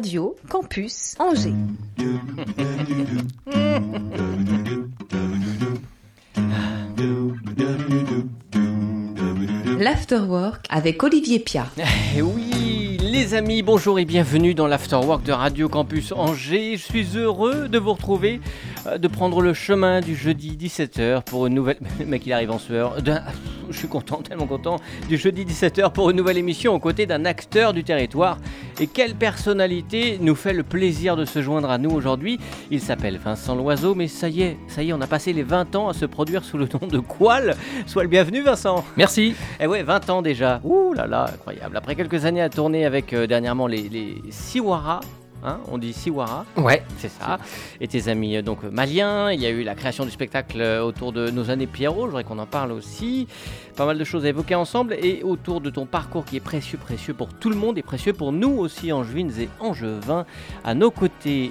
Radio Campus Angers. L'Afterwork avec Olivier Pia. Eh oui, les amis, bonjour et bienvenue dans l'Afterwork de Radio Campus Angers. Je suis heureux de vous retrouver, euh, de prendre le chemin du jeudi 17h pour une nouvelle... Le mec, il arrive en sueur. D'un- Je suis content, tellement content. Du jeudi 17h pour une nouvelle émission aux côtés d'un acteur du territoire. Et quelle personnalité nous fait le plaisir de se joindre à nous aujourd'hui? Il s'appelle Vincent Loiseau, mais ça y est, ça y est, on a passé les 20 ans à se produire sous le nom de Qual. Sois le bienvenu, Vincent. Merci. Eh ouais, 20 ans déjà. Ouh là là, incroyable. Après quelques années à tourner avec euh, dernièrement les, les Siwara, hein, on dit Siwara, Ouais. c'est ça. Et tes amis euh, donc euh, maliens. Il y a eu la création du spectacle euh, autour de nos années Pierrot. Je voudrais qu'on en parle aussi. Pas mal de choses à évoquer ensemble et autour de ton parcours qui est précieux, précieux pour tout le monde et précieux pour nous aussi, Angevines et Angevins. À nos côtés,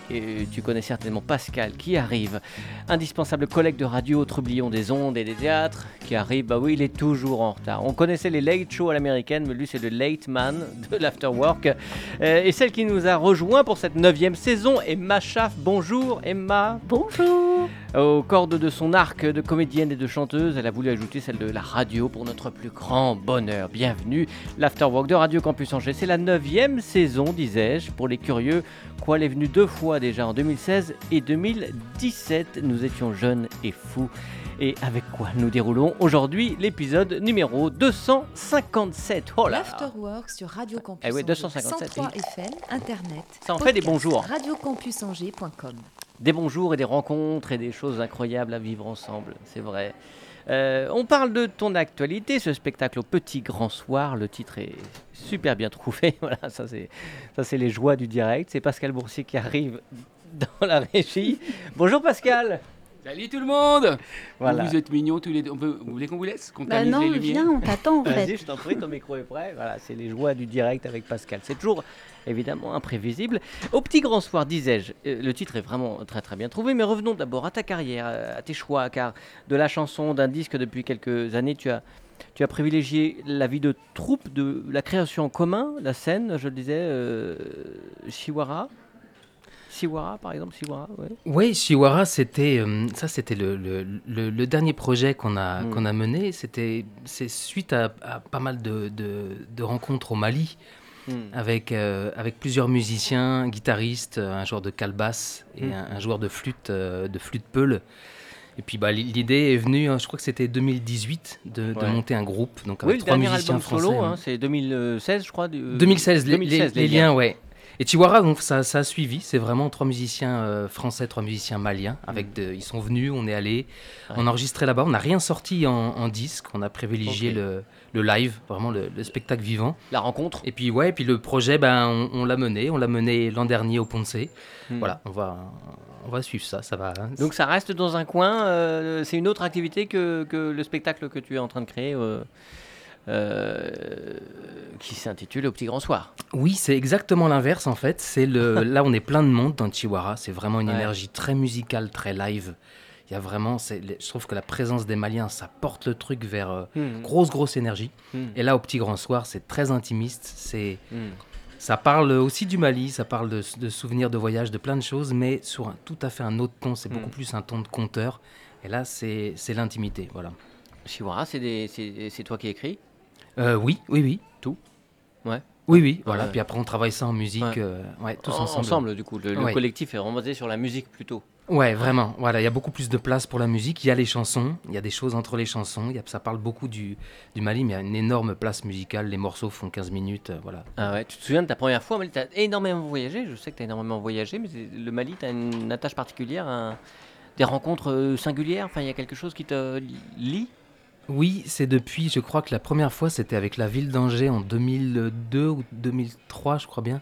tu connais certainement Pascal qui arrive, indispensable collègue de radio trublion des ondes et des théâtres, qui arrive. Bah oui, il est toujours en retard. On connaissait les late shows à l'américaine, mais lui c'est le late man de l'afterwork. Et celle qui nous a rejoint pour cette neuvième saison, Emma Schaff. Bonjour Emma. Bonjour. Aux cordes de son arc de comédienne et de chanteuse, elle a voulu ajouter celle de la radio pour notre plus grand bonheur. Bienvenue, l'Afterwork de Radio Campus Angers. C'est la neuvième saison, disais-je, pour les curieux. Quoi, elle est venue deux fois déjà en 2016 et 2017. Nous étions jeunes et fous. Et avec quoi nous déroulons aujourd'hui l'épisode numéro 257. Oh là. L'Afterwork sur Radio Campus Eh Angers. 257, 103 FM, Internet. Ça en fait des podcast, bons jours. Radiocampusangers.com. Des bons jours et des rencontres et des choses incroyables à vivre ensemble, c'est vrai. Euh, on parle de ton actualité, ce spectacle au petit grand soir. Le titre est super bien trouvé. Voilà, ça c'est ça c'est les joies du direct. C'est Pascal Boursier qui arrive dans la régie. Bonjour Pascal. Salut tout le monde Voilà. Vous êtes mignons tous les deux. On peut- vous voulez qu'on vous laisse Qu'on Bah non, les viens, on t'attend en Vas-y, fait. je t'en prie, ton micro est prêt. Voilà, c'est les joies du direct avec Pascal. C'est toujours évidemment imprévisible. Au petit grand soir, disais-je, euh, le titre est vraiment très très bien trouvé, mais revenons d'abord à ta carrière, euh, à tes choix, car de la chanson, d'un disque depuis quelques années, tu as, tu as privilégié la vie de troupe, de la création en commun, la scène, je le disais, euh, Shiwara. Shiwara, par exemple, Shiwara, ouais. Oui, Chihuahua, c'était euh, ça, c'était le, le- le- le dernier projet qu'on a Mm. qu'on a mené. C'était c'est suite à, à pas mal de, de- de rencontres au Mali Hmm. avec euh, avec plusieurs musiciens, guitaristes, un joueur de calebasse et Mm. un, un joueur de flûte euh, de flûte peule. Et puis bah, l'idée est venue, hein, je crois que c'était 2018, de, monter un groupe. Donc Oui, avec le trois dernier musiciens album solo, français. hein, c'est 2016, je crois. du- 2016, les, 2016, les- les liens, ouais. Et Chihuahua, donc ça, ça a suivi. C'est vraiment trois musiciens euh, français, trois musiciens maliens. Avec de- ils sont venus, on est allé, Ouais. on a enregistré là-bas. On n'a rien sorti en, en disque. On a privilégié le, le live, vraiment le, le spectacle vivant. La rencontre. Et puis ouais, et puis le projet, ben on, on l'a mené. On l'a mené l'an dernier au Ponce. Hmm. Voilà, on va, on va suivre ça. Ça va. hein. Donc ça reste dans un coin, euh, c'est une autre activité que, que le spectacle que tu es en train de créer, euh, qui s'intitule Au Petit Grand Soir. Oui, c'est exactement l'inverse en fait. C'est le là on est plein de monde dans Chihuahua. C'est vraiment une Ouais. énergie très musicale, très live. Il y a vraiment, je trouve que la présence des Maliens, ça porte le truc vers euh, Hmm. grosse grosse énergie. Hmm. Et là au petit grand soir, c'est très intimiste. C'est Hmm. ça parle aussi du Mali, ça parle de, de souvenirs de voyage, de plein de choses, mais sur un, tout à fait un autre ton. C'est beaucoup plus un ton de conteur. Et là, c'est c'est l'intimité, voilà. Chihuahua, c'est toi qui écris? Euh, oui, oui, oui. Tout Ouais. Oui, oui. Voilà. Puis après, on travaille ça en musique, Ouais. euh, ouais, tous En- ensemble. du coup. Le, le Ouais. collectif est remonté sur la musique plutôt. Ouais, vraiment. Voilà, il y a beaucoup plus de place pour la musique. Il y a les chansons, il y a des choses entre les chansons. Y a- ça parle beaucoup du, du Mali, mais il y a une énorme place musicale. Les morceaux font 15 minutes, euh, voilà. Ah ouais, tu te souviens de ta première fois Tu as énormément voyagé, je sais que tu as énormément voyagé, mais le Mali, tu as une attache particulière, un- des rencontres singulières, enfin il y a quelque chose qui te lie? Oui, c'est depuis, je crois que la première fois, c'était avec la ville d'Angers en 2002 ou 2003, je crois bien.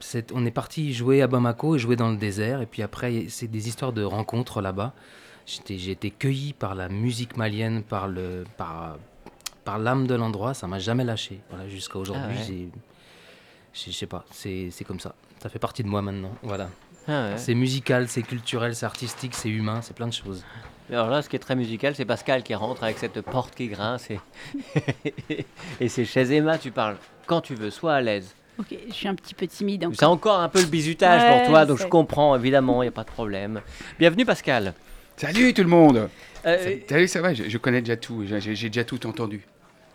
C'est- on est parti jouer à Bamako et jouer dans le désert. Et puis après, c'est des histoires de rencontres là-bas. J'ai été cueilli par la musique malienne, par le, par, par l'âme de l'endroit. Ça m'a jamais lâché. Voilà, jusqu'à aujourd'hui, Ah ouais. je sais pas. C'est c'est comme ça. Ça fait partie de moi maintenant. Voilà. Ah ouais. C'est musical, c'est culturel, c'est artistique, c'est humain, c'est plein de choses. Alors là, ce qui est très musical, c'est Pascal qui rentre avec cette porte qui grince et, et c'est chez Emma, tu parles quand tu veux, sois à l'aise. Ok, je suis un petit peu timide encore. C'est encore un peu le bizutage Ouais, pour toi, donc c'est- je comprends, évidemment, il n'y a pas de problème. Bienvenue Pascal. Salut tout le monde Euh, Salut, ça va, je, je connais déjà tout, j'ai j'ai déjà tout entendu.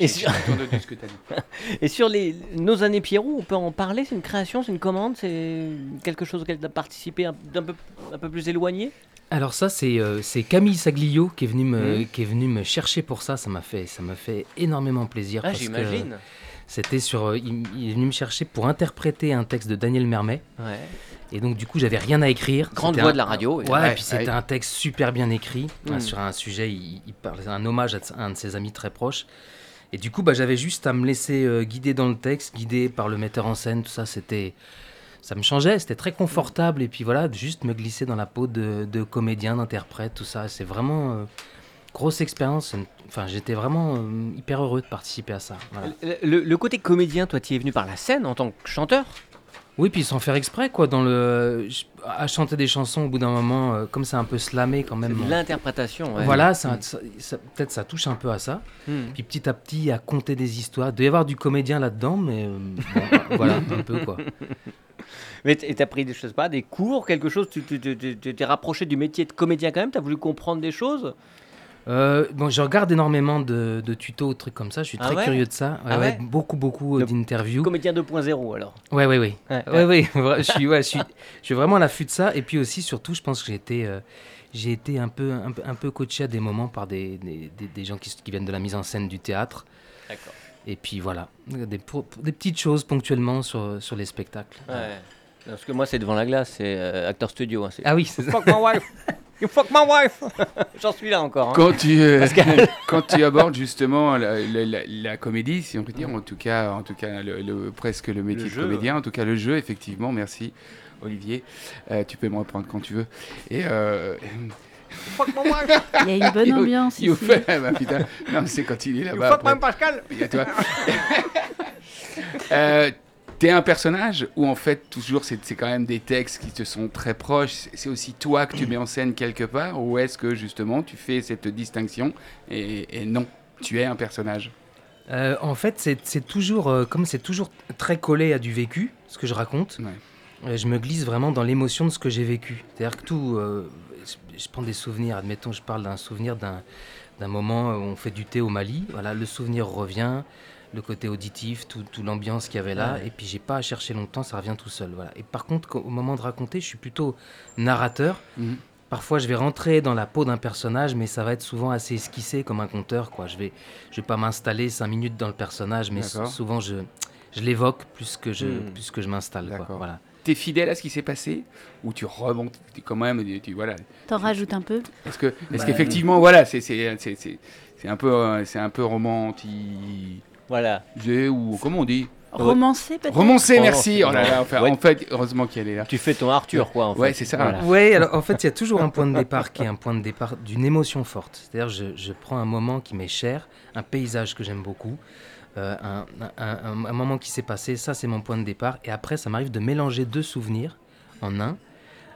Et, sur, entendu ce que tu as dit. et sur les, nos années Pierrot, on peut en parler C'est une création, c'est une commande, c'est quelque chose auquel tu as participé un, d'un peu, un peu plus éloigné? Alors ça, c'est euh, c'est Camille Saglio qui est, venu me, qui est venu me chercher pour ça. Ça m'a fait, ça m'a fait énormément plaisir. Ah, parce que j'imagine. C'était sur, euh, il, il est venu me chercher pour interpréter un texte de Daniel Mermet. Ouais. Et donc du coup, j'avais rien à écrire. Grande voix un- de la radio. Ouais, oui. et puis c'était ouais. un texte super bien écrit hein, Mm. sur un sujet. Il, il parle, c'est un hommage à un de ses amis très proches. Et du coup, bah, j'avais juste à me laisser euh, guider dans le texte, guider par le metteur en scène. Tout ça, c'était, ça me changeait. C'était très confortable. Et puis voilà, juste me glisser dans la peau de, comédien, d'interprète, tout ça. C'est vraiment euh, grosse expérience. Enfin, j'étais vraiment euh, hyper heureux de participer à ça. Le- le côté comédien, toi, tu es venu par la scène en tant que chanteur? Oui, puis sans faire exprès, quoi, dans le, à chanter des chansons au bout d'un moment, euh, comme c'est un peu slamé quand même. de l'interprétation. ouais. Voilà, ça, ça- ça- peut-être ça touche un peu à ça. Hmm. Puis petit à petit, à compter des histoires. Il doit y avoir du comédien là-dedans, mais euh, bon, voilà, un peu quoi. Mais t'as pris, des, sais pas, des cours, quelque chose? Tu t'es rapproché du métier de comédien quand même? T'as voulu comprendre des choses? Euh, bon, je regarde énormément de, de tutos, trucs comme ça. Je suis Ah très ouais curieux de ça. Ah ouais, ouais beaucoup, beaucoup euh, d'interviews. Comédien 2.0 alors. Ouais, ouais, ouais. Ouais, Ouais, je suis, je suis, je suis vraiment à l'affût de ça. Et puis aussi, surtout, je pense que j'ai été, euh, j'ai été un peu, un, peu- un peu coaché à des moments par des, des, des- des gens qui, qui viennent de la mise en scène du théâtre. D'accord. Et puis voilà, des, pour- des petites choses ponctuellement sur, sur les spectacles. Ouais. Parce que moi, c'est devant la glace, c'est acteur studio. hein, Ah oui, c'est ça. You fuck my wife J'en suis là encore. hein. Quand tu, euh, quand tu abordes justement la, la- la- la comédie, si on peut dire, en tout cas, en tout cas le, le- presque le métier Le de jeu. comédien, en tout cas le jeu, effectivement, merci Olivier, Euh, tu peux me reprendre quand tu veux. Et euh, Fuck my wife Il y a une bonne You- ambiance you ici. fait- bah, putain, non, c'est quand il est You là-bas. Pascal T'es un personnage ou en fait toujours c'est quand même des textes qui te sont très proches. C'est- aussi toi que tu mets en scène quelque part ou est-ce que justement tu fais cette distinction et, et non, tu es un personnage? Euh, en fait, c'est toujours, euh, comme c'est toujours très collé à du vécu, ce que je raconte, Ouais. euh, je me glisse vraiment dans l'émotion de ce que j'ai vécu. C'est-à-dire que tout, je, je prends des souvenirs, admettons, je parle d'un souvenir d'un d'un moment où on fait du thé au Mali, voilà, le souvenir revient, le côté auditif, tout, tout l'ambiance qu'il y avait là, Ouais. et puis j'ai pas à chercher longtemps, ça revient tout seul. Voilà. Et par contre, au moment de raconter, je suis plutôt narrateur. Mhm. Parfois, je vais rentrer dans la peau d'un personnage, mais ça va être souvent assez esquissé comme un conteur. Quoi. Je vais, je vais pas m'installer cinq minutes dans le personnage, mais souvent je, je l'évoque plus que je, plus que je m'installe. Voilà. T'es fidèle à ce qui s'est passé? Ou tu remontes tu- quand même tu, tu- voilà. T'en rajoutes un peu? Est-ce que est-ce Bah, qu'effectivement voilà c'est c'est c'est c'est c'est un peu euh, c'est un peu romantisé Voilà. ou comment on dit Romancé peut-être romancé merci oh là bon. là, enfin, Ouais. en fait heureusement qu'elle est là Tu fais ton Arthur, quoi. En Ouais, fait. c'est ça. Voilà. Ouais, alors en fait, il y a toujours un point de départ qui est un point de départ d'une émotion forte. C'est-à-dire, je, je prends un moment qui m'est cher, un paysage que j'aime beaucoup, euh, un, un- un- un moment qui s'est passé, ça c'est mon point de départ. Et après, ça m'arrive de mélanger deux souvenirs en un.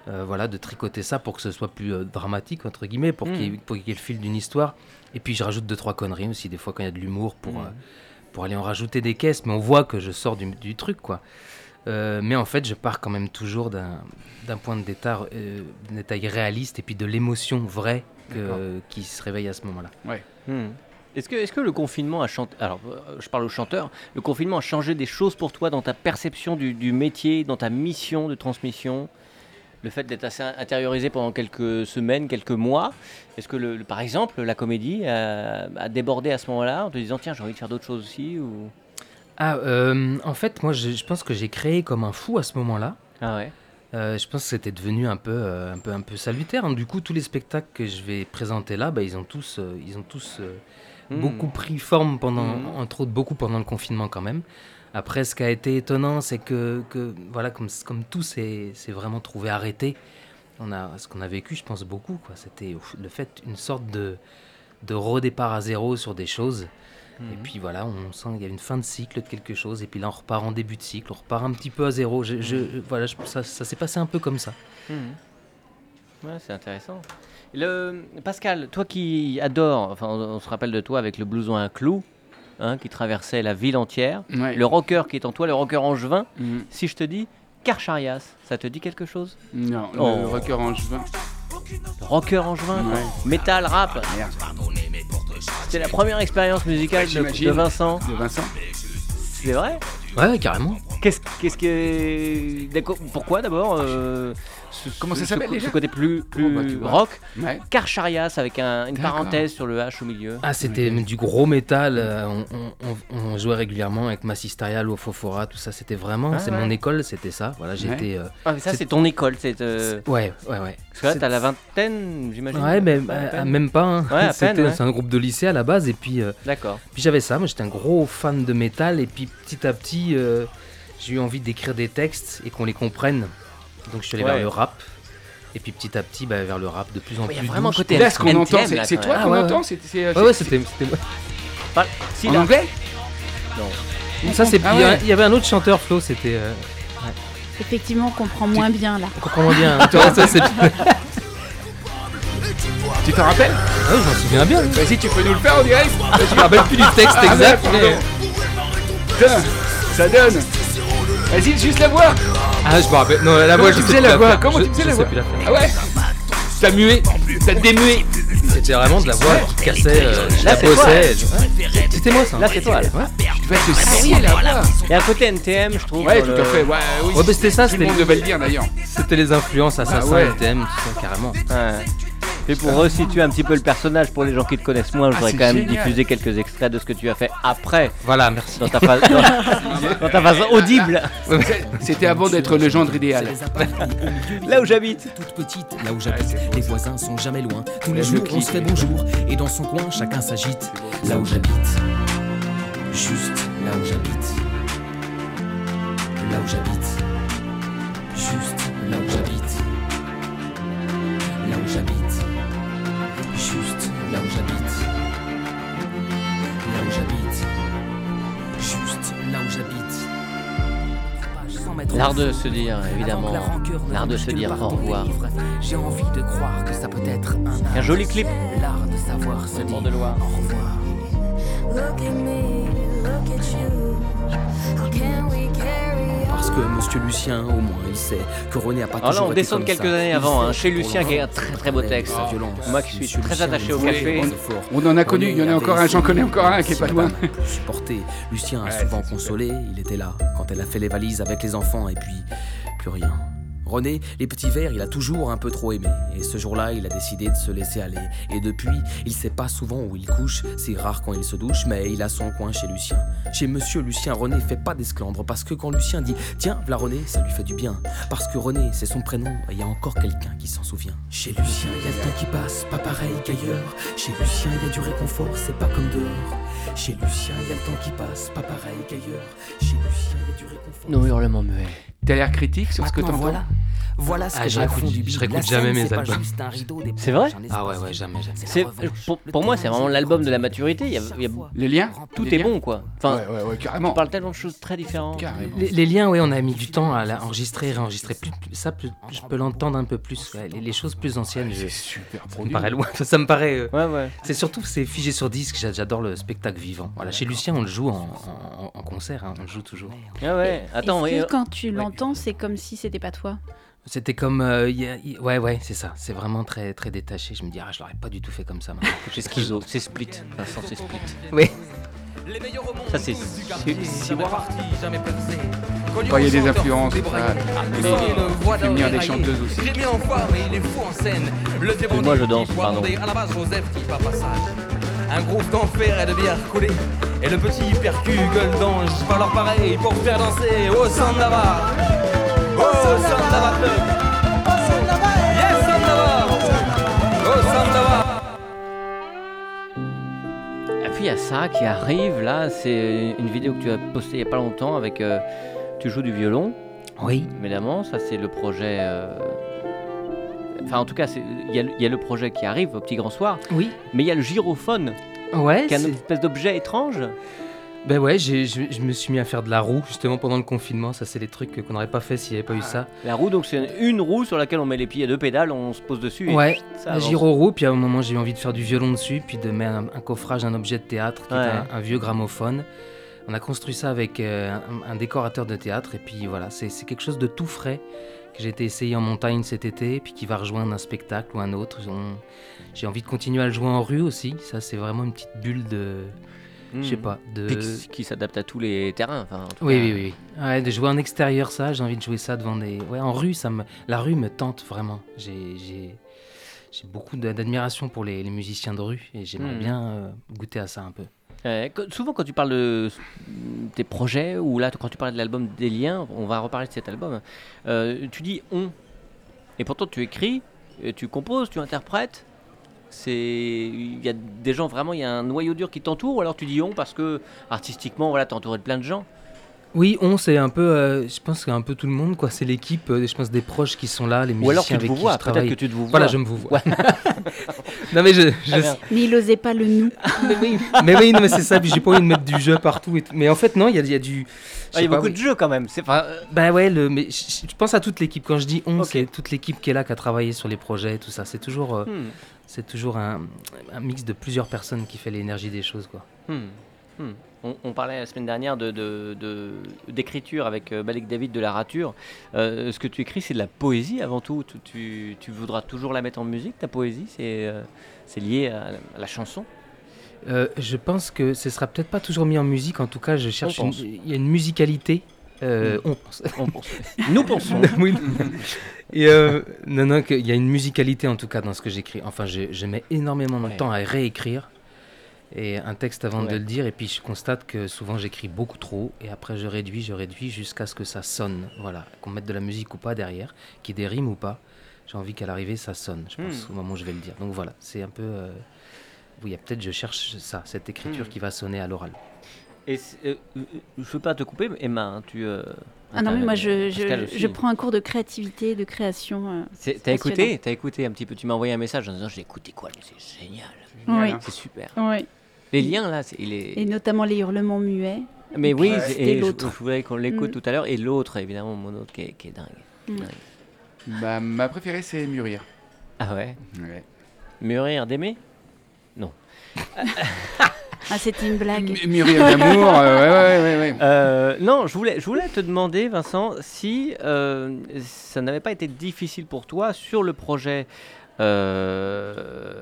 Euh, voilà, de tricoter ça pour que ce soit plus euh, dramatique, entre guillemets, pour qu'il y, qu'il y ait le fil d'une histoire. Et puis, je rajoute deux, trois conneries aussi, des fois quand il y a de l'humour, pour, Mhm. Pour aller en rajouter des caisses. Mais on voit que je sors du, du truc, quoi. Euh, mais en fait, je pars quand même toujours d'un point de détail, euh, détail réaliste et puis de l'émotion vraie que- qui se réveille à ce moment-là. Hmm. Est-ce que, est que le confinement a changé Alors, euh, je parle au chanteur. Le confinement a changé des choses pour toi dans ta perception du, du métier, dans ta mission de transmission? Le fait d'être assez intériorisé pendant quelques semaines, quelques mois. Est-ce que, le, le- par exemple, la comédie a, a débordé à ce moment-là en te disant tiens, j'ai envie de faire d'autres choses aussi ou... Ah, euh, en fait, moi, je, je pense que j'ai créé comme un fou à ce moment-là. Ah ouais Euh, je pense que c'était devenu un peu, euh, un peu, un peu salutaire. Du coup, tous les spectacles que je vais présenter là, bah, ils ont tous, ils ont tous Hmm. beaucoup pris forme pendant, Mhm. entre autres beaucoup pendant le confinement quand même. Après, ce qui a été étonnant, c'est que, que, voilà, comme, comme tout s'est vraiment trouvé arrêté, on a, ce qu'on a vécu, je pense beaucoup. C'était le fait, une sorte de, de redépart à zéro sur des choses. Mhm. Et puis voilà, on sent qu'il y a une fin de cycle de quelque chose, et puis là on repart en début de cycle, on repart un petit peu à zéro. Je, je- voilà, ça, ça s'est passé un peu comme ça. Mhm. Ouais, c'est intéressant. Le, Pascal, toi qui adores, enfin, on, on se rappelle de toi avec le blouson à un clou, hein, qui traversait la ville entière. Ouais. Le rocker qui est en toi, le rocker angevin. Mm. Si je te dis Karcharias, ça te dit quelque chose? Non, le Oh. rocker angevin. Rocker angevin? Ouais. Métal, rap? Merde. C'était la première expérience musicale Ouais, de, Vincent. De Vincent C'est vrai? Ouais, carrément. Qu'est-ce qu'est-ce que. D'accord, Pourquoi d'abord euh, ce- Comment ça s'appelle ce, déjà ce côté plus, plus Oh, bah, rock Ouais. Karcharias avec un- une parenthèse sur le H au milieu. Ah, c'était du gros métal. euh, on, on- on- on jouait régulièrement avec Massisteria, Lofofora, tout ça. C'était vraiment, Ah, c'est ouais. mon école, c'était ça. Voilà, j'étais. euh, Ah, mais ça, c'est- c'est ton école. c'est, euh, Ouais, ouais, ouais. Parce que là, C'est- t'as la vingtaine, j'imagine. Ouais, mais même pas. hein. Ouais, à peine. C'est un groupe de lycée à la base, et puis, euh, D'accord. puis j'avais ça. Moi, j'étais un gros fan de métal, et puis petit à petit, j'ai eu envie d'écrire des textes et qu'on les comprenne. Donc, je suis allé Ouais. vers le rap. Et puis petit à petit, bah, vers le rap de plus en Il y a plus. vraiment côté Là, ce qu'on entend, c'est toi. Ah, qu'on entend ouais. c'est- c'est- Ouais, c'était. moi. En anglais Ça, c'est. Ah il y a- ouais. Il y avait un autre chanteur, Flo, c'était. euh, Effectivement, on comprend moins bien là. On comprend moins bien. hein. Tu vois, ça, c'est- Ouais, Tu t'en rappelles je m'en souviens bien. Vas-y, tu peux nous le faire en direct Je me rappelle plus du texte Ah, exact. merde, mais- Putain, ça donne Vas-y, juste la voix Ah, je me rappelle. Non, la voix, tu je sais la voix. Comment tu faisais la voix. Ah ouais T'as mué T'as démué C'était vraiment de la voix qui cassait. euh, je Là, la bossais. je- C'était moi ça. Là, c'est toi. Là. Tu vas te scier la voix Il y a un côté NTM, je trouve. Ouais, dans tout à fait, ouais, oui. Ouais, c'était ça, Tout le c'était monde devait le dire d'ailleurs. c'était les influences assassins, ouais. NTM, tout ça, carrément. Ouais. Et pour resituer un petit peu le personnage, pour les gens qui te connaissent moins, je Ah, voudrais quand même diffuser quelques extraits de ce que tu as fait après, Voilà, merci. dans ta phase, dans, dans ta phase audible, C'était avant d'être le gendre idéal. là où j'habite. toute petite, là où j'habite, les voisins sont jamais loin. Tous les jours, on se fait bonjour, et dans son coin, chacun s'agite. Là où j'habite, juste là où j'habite, là où j'habite, juste là où j'habite, L'art de se dire, évidemment, l'art de se dire au revoir. J'ai envie de croire que ça peut être un joli clip. L'art de savoir se dire au revoir. Parce que Monsieur Lucien, au moins, il sait que René a pas là, toujours on descend quelques ça. années avant, hein, chez Lucien, qui est un très très beau texte. violence, Moi qui suis très attaché au café. On en a connu, il y en a encore un, j'en connais encore un qui est pas loin. supporter. Lucien a Ouais, souvent consolé, il était là quand elle a fait les valises avec les enfants et puis plus rien. René, les petits verres, il a toujours un peu trop aimé. Et ce jour-là, il a décidé de se laisser aller. Et depuis, il sait pas souvent où il couche. C'est rare quand il se douche, mais il a son coin chez Lucien. Chez Monsieur Lucien, René fait pas d'esclandre. Parce que quand Lucien dit Tiens, v'là René, ça lui fait du bien. Parce que René, c'est son prénom. Et il y a encore quelqu'un qui s'en souvient. Chez Lucien, il y a le temps qui passe, pas pareil qu'ailleurs. Chez Lucien, il y a du réconfort, c'est pas comme dehors. Chez Lucien, il y a le temps qui passe, pas pareil qu'ailleurs. Chez Nos hurlements muets. T'as l'air critique sur ce que t'entends voilà. Voilà ce Ah, que je fond du je réécoute jamais mes albums. C'est vrai Ah ouais, ouais, jamais, jamais. Pour, moi, c'est vraiment l'album de la maturité. Il y a, il y a- fois. Les liens tout Les est liens bon, quoi. Enfin, Ouais, ouais, ouais, carrément. on parle tellement de choses très différentes. Les, les liens, ouais, on a mis du temps à l'enregistrer, réenregistrer. Plus, ça, plus- je peux l'entendre un peu plus. ouais. Les, les choses plus anciennes, je- C'est super ça me paraît loin. Ça me paraît. euh, Ouais, ouais. C'est surtout c'est figé sur disque. j'a- J'adore le spectacle vivant. Voilà, chez Lucien, on le joue en, en- en concert. hein, on le joue toujours. Ah ouais. Attends, Est-ce ouais, que quand tu l'entends, c'est comme si c'était pas toi? C'était comme, euh, y a- y- ouais, ouais, c'est ça. C'est vraiment très, très détaché. Je me dis, ah, je l'aurais pas du tout fait comme ça. maintenant. c'est schizo, c'est split. Vincent, c'est split. oui. Ça, c'est. c'est- c'est- Quand il y a des influences, ça, il venir des chanteuses aussi. Et moi, je danse, pardon. À la base, Joseph dit pas passage. Un gros d'enfer et de bière coulée. Et le petit percu gueule d'ange. Pas leur pareil pour faire danser au Sandava. Oh, Sandava Club. Yes, Sandava. Sandava. Et puis il y a ça qui arrive là. C'est une vidéo que tu as postée il y a pas longtemps avec. euh, tu joues du violon, Oui. évidemment. Ça, c'est le projet. euh, Enfin, en tout cas, il y, a le- il y a le projet qui arrive au petit grand soir. Oui. Mais il y a le gyrophone, Ouais. qui est une espèce d'objet étrange. Ben ouais, je, je me suis mis à faire de la roue justement pendant le confinement. Ça, c'est des trucs qu'on n'aurait pas fait s'il n'y avait pas eu ça. La roue, donc c'est une roue sur laquelle on met les pieds à deux pédales, on se pose dessus. et Ouais, ça un avance. giro roue. Puis à un moment, j'ai eu envie de faire du violon dessus, puis de mettre un, un coffrage, un objet de théâtre qui Ouais. un, un vieux gramophone. On a construit ça avec euh, un, un décorateur de théâtre. Et puis voilà, c'est quelque chose de tout frais que j'ai été essayé en montagne cet été, puis qui va rejoindre un spectacle ou un autre. On- J'ai envie de continuer à le jouer en rue aussi. Ça, c'est vraiment une petite bulle de. Hmm. Je sais pas. De... Qui, qui s'adapte à tous les terrains. En tout Oui, cas. oui, oui. Ouais, de jouer en extérieur, ça, j'ai envie de jouer ça devant des. Ouais, en rue, ça me. La rue me tente vraiment. J'ai, beaucoup d'a- d'admiration pour les, les musiciens de rue et j'aimerais Mhm. bien euh, goûter à ça un peu. Euh, souvent, quand tu parles de tes projets, ou là, quand tu parlais de l'album Des Liens, on va reparler de cet album, euh, tu dis on. Et pourtant, tu écris, tu composes, tu interprètes. C'est, il y a des gens vraiment, il y a un noyau dur qui t'entoure, ou alors tu dis on parce que artistiquement, voilà, t'es entouré de plein de gens. Oui, on, c'est un peu. euh, je pense un peu tout le monde, quoi. C'est l'équipe, euh, je pense, des proches qui sont là, les musiciens Ou alors tu te avec vous qui vois, je travaille. que tu te vous vois. Voilà, je me vous vois. non, mais je. je- Très bien. Mais il osait pas le nous. mais oui, mais oui, non, mais c'est ça. Puis j'ai pas envie de mettre du jeu partout. Et tout. Mais en fait, non, il y a, il y a du. je Ah, il y a pas, beaucoup oui. de jeux quand même. C'est pas. euh, Bah ouais, le, mais je, je pense à toute l'équipe. Quand je dis on, c'est toute l'équipe qui est là, qui a travaillé sur les projets, tout ça. C'est toujours, euh, hmm, c'est toujours un, un mix de plusieurs personnes qui fait l'énergie des choses, quoi. hmm, hmm. On, on parlait la semaine dernière de, de- de- d'écriture avec euh, Malek David de la rature. Euh, ce que tu écris, c'est de la poésie avant tout. Tu, tu- tu voudras toujours la mettre en musique, ta poésie? C'est, euh, lié à, la- à la chanson? Euh, je pense que ce sera peut-être pas toujours mis en musique. En tout cas, je cherche. Une-. Il y a une musicalité. euh, On pense. On pense. Nous pensons. Oui. Et euh, non, non, qu'il y a une musicalité en tout cas dans ce que j'écris. Enfin, je, je mets énormément de Ouais. temps à réécrire et un texte avant Ouais. de le dire. Et puis je constate que souvent j'écris beaucoup trop et après je réduis, je réduis jusqu'à ce que ça sonne. Voilà, qu'on mette de la musique ou pas derrière, qu'il y ait des rimes ou pas. J'ai envie qu'à l'arrivée ça sonne. Je pense Hmm. au moment où je vais le dire. Donc voilà, c'est un peu. euh, Oui, peut-être je cherche ça, cette écriture Hmm. qui va sonner à l'oral. Et euh, euh, je veux pas te couper, mais Emma, hein, tu. euh, Ah non, mais moi, je, je, je prends un cours de créativité, de création. euh, T'as écouté T'as écouté un petit peu Tu m'as envoyé un message en disant j'ai écouté quoi C'est génial. Oui. hein. C'est super. Oui. Les liens là, c'est, il est. Et notamment les hurlements muets. Mais Et oui, et je, l'autre. je voudrais qu'on l'écoute Mm. tout à l'heure. Et l'autre, évidemment, mon autre qui est, qui est dingue. Mm. Dingue. Bah, ma préférée, c'est Mûrir. Ah ouais? Ouais. Mûrir d'aimer? Ah, c'était une blague. M- Mûrir d'amour, euh, ouais, ouais, ouais, ouais. Euh, non, je voulais, je voulais te demander, Vincent, si euh, ça n'avait pas été difficile pour toi sur le projet, euh,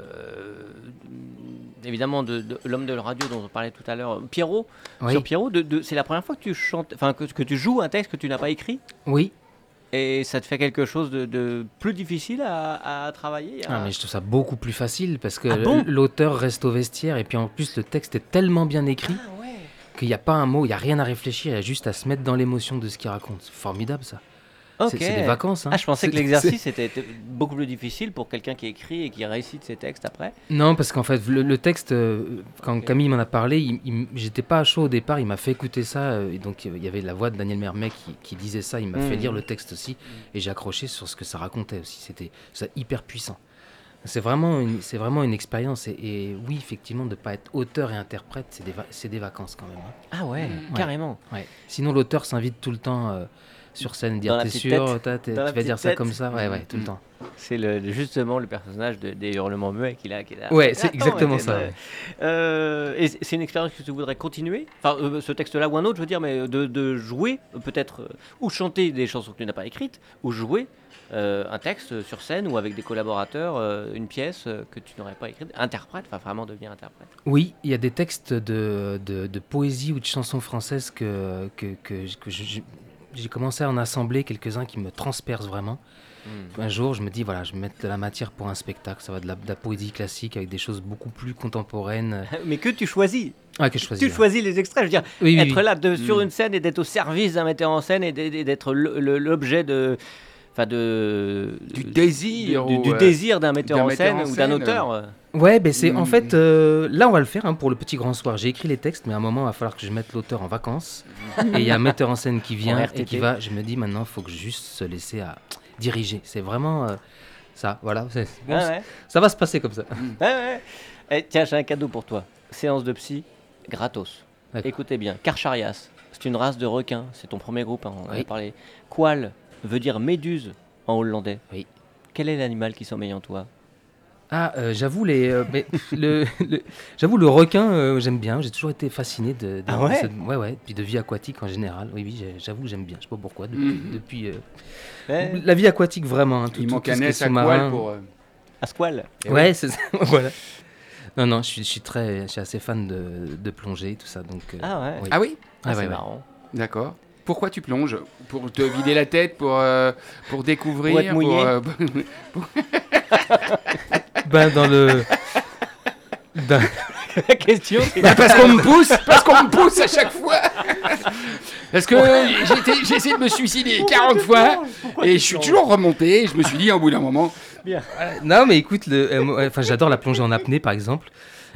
évidemment, de, de l'homme de la radio dont on parlait tout à l'heure, Pierrot. Oui, Sur Pierrot, de, de- c'est la première fois que tu chantes, enfin que, que tu joues un texte que tu n'as pas écrit, oui. Et ça te fait quelque chose de, de plus difficile à, à travailler. à- Ah, mais je trouve ça beaucoup plus facile parce que Ah bon? l'auteur reste au vestiaire et puis en plus le texte est tellement bien écrit Ah ouais. qu'il n'y a pas un mot, il n'y a rien à réfléchir, il y a juste à se mettre dans l'émotion de ce qu'il raconte. C'est formidable ça. Ok. C'est des vacances. hein. Ah, je pensais que l'exercice était beaucoup plus difficile pour quelqu'un qui écrit et qui récite ses textes après. Non, parce qu'en fait, le, le texte, euh, quand. Camille m'en a parlé, j'étais pas à chaud au départ, il m'a fait écouter ça. euh, et donc il y avait la voix de Daniel Mermet qui, qui disait ça, il m'a fait Mhm. lire le texte aussi. Et j'ai accroché sur ce que ça racontait aussi. C'était hyper puissant. C'est vraiment une, c'est vraiment une expérience. Et, et oui, effectivement, de ne pas être auteur et interprète, c'est des, va- des vacances quand même. hein. Ah ouais, Ouais. carrément. Ouais. Sinon, l'auteur s'invite tout le temps euh, sur scène, dire T'es sûr, tête. tu vas dire ça comme ça Ouais, ouais, tout le Mm. temps. C'est le, justement le personnage de- des hurlements muets qu'il a. qu'il a- Ouais, c'est Attends, exactement ça. ouais. Euh, et c'est une expérience que tu voudrais continuer? Enfin, euh, ce texte-là ou un autre, je veux dire, mais de, de jouer, peut-être, euh, ou chanter des chansons que tu n'as pas écrites, ou jouer un texte sur scène ou avec des collaborateurs, une pièce que tu n'aurais pas écrite. Interprète, enfin vraiment devenir interprète. Oui, il y a des textes de, de, de poésie ou de chansons françaises que, que, que, que je- j'ai commencé à en assembler quelques-uns qui me transpercent vraiment. Un jour, je me dis, voilà, je vais mettre de la matière pour un spectacle. Ça va de la, de la poésie classique avec des choses beaucoup plus contemporaines. Mais que tu choisis. Ah, que je choisis. Tu choisis les extraits, je veux dire, Oui, oui, être oui. là de, sur Mm. une scène et d'être au service d'un metteur en scène et d'être l'objet de. Enfin, de. Du de- désir. du, ou, du euh, désir d'un metteur en scène en ou d'un auteur. Ouais, ben c'est en Mm. fait euh, là on va le faire hein, pour le petit grand soir. J'ai écrit les textes, mais à un moment il va falloir que je mette l'auteur en vacances et il y a un metteur en scène qui vient En et qui va. Je me dis maintenant, il faut que je juste se laisser à diriger. C'est vraiment euh, ça. Voilà, c'est- bon, Ouais, ouais. ça va se passer comme ça. Ouais, ouais. Eh, tiens, j'ai un cadeau pour toi. Séance de psy, gratos. Écoutez bien, Carcharias, c'est une race de requins, c'est ton premier groupe, hein, on en avait Oui. parlé. Qual veut dire méduse en hollandais. Oui. Quel est l'animal qui sommeille en toi? Ah, euh, j'avoue les, euh, mais le, le- j'avoue le requin, euh, j'aime bien. J'ai toujours été fasciné de, de- Ah ouais? de ouais, ouais, puis de vie aquatique en général. Oui, oui, j'avoue, j'aime bien. Je sais pas pourquoi. Depuis, Mhm. depuis, euh, Eh, la vie aquatique vraiment. hein, tout, Il manque un S à pour. euh, À squal. Ouais, c'est ça. voilà. Non, non, je suis, je suis très, je suis assez fan de, de plongée, tout ça. Donc. euh, Ah ouais. oui. Ah oui? Ah, Ah, c'est ouais, ouais. marrant. D'accord. Pourquoi tu plonges Pour te vider la tête Pour, euh, pour découvrir Pour être mouillé. euh, Ben dans le. dans- La question, c'est Bah, parce qu'on me pousse Parce qu'on me pousse à chaque fois Parce que j'ai essayé de me suicider 40 fois et je suis toujours remonté. et Je me suis dit au bout d'un moment, non, mais écoute, le, euh, enfin, j'adore la plongée en apnée, par exemple.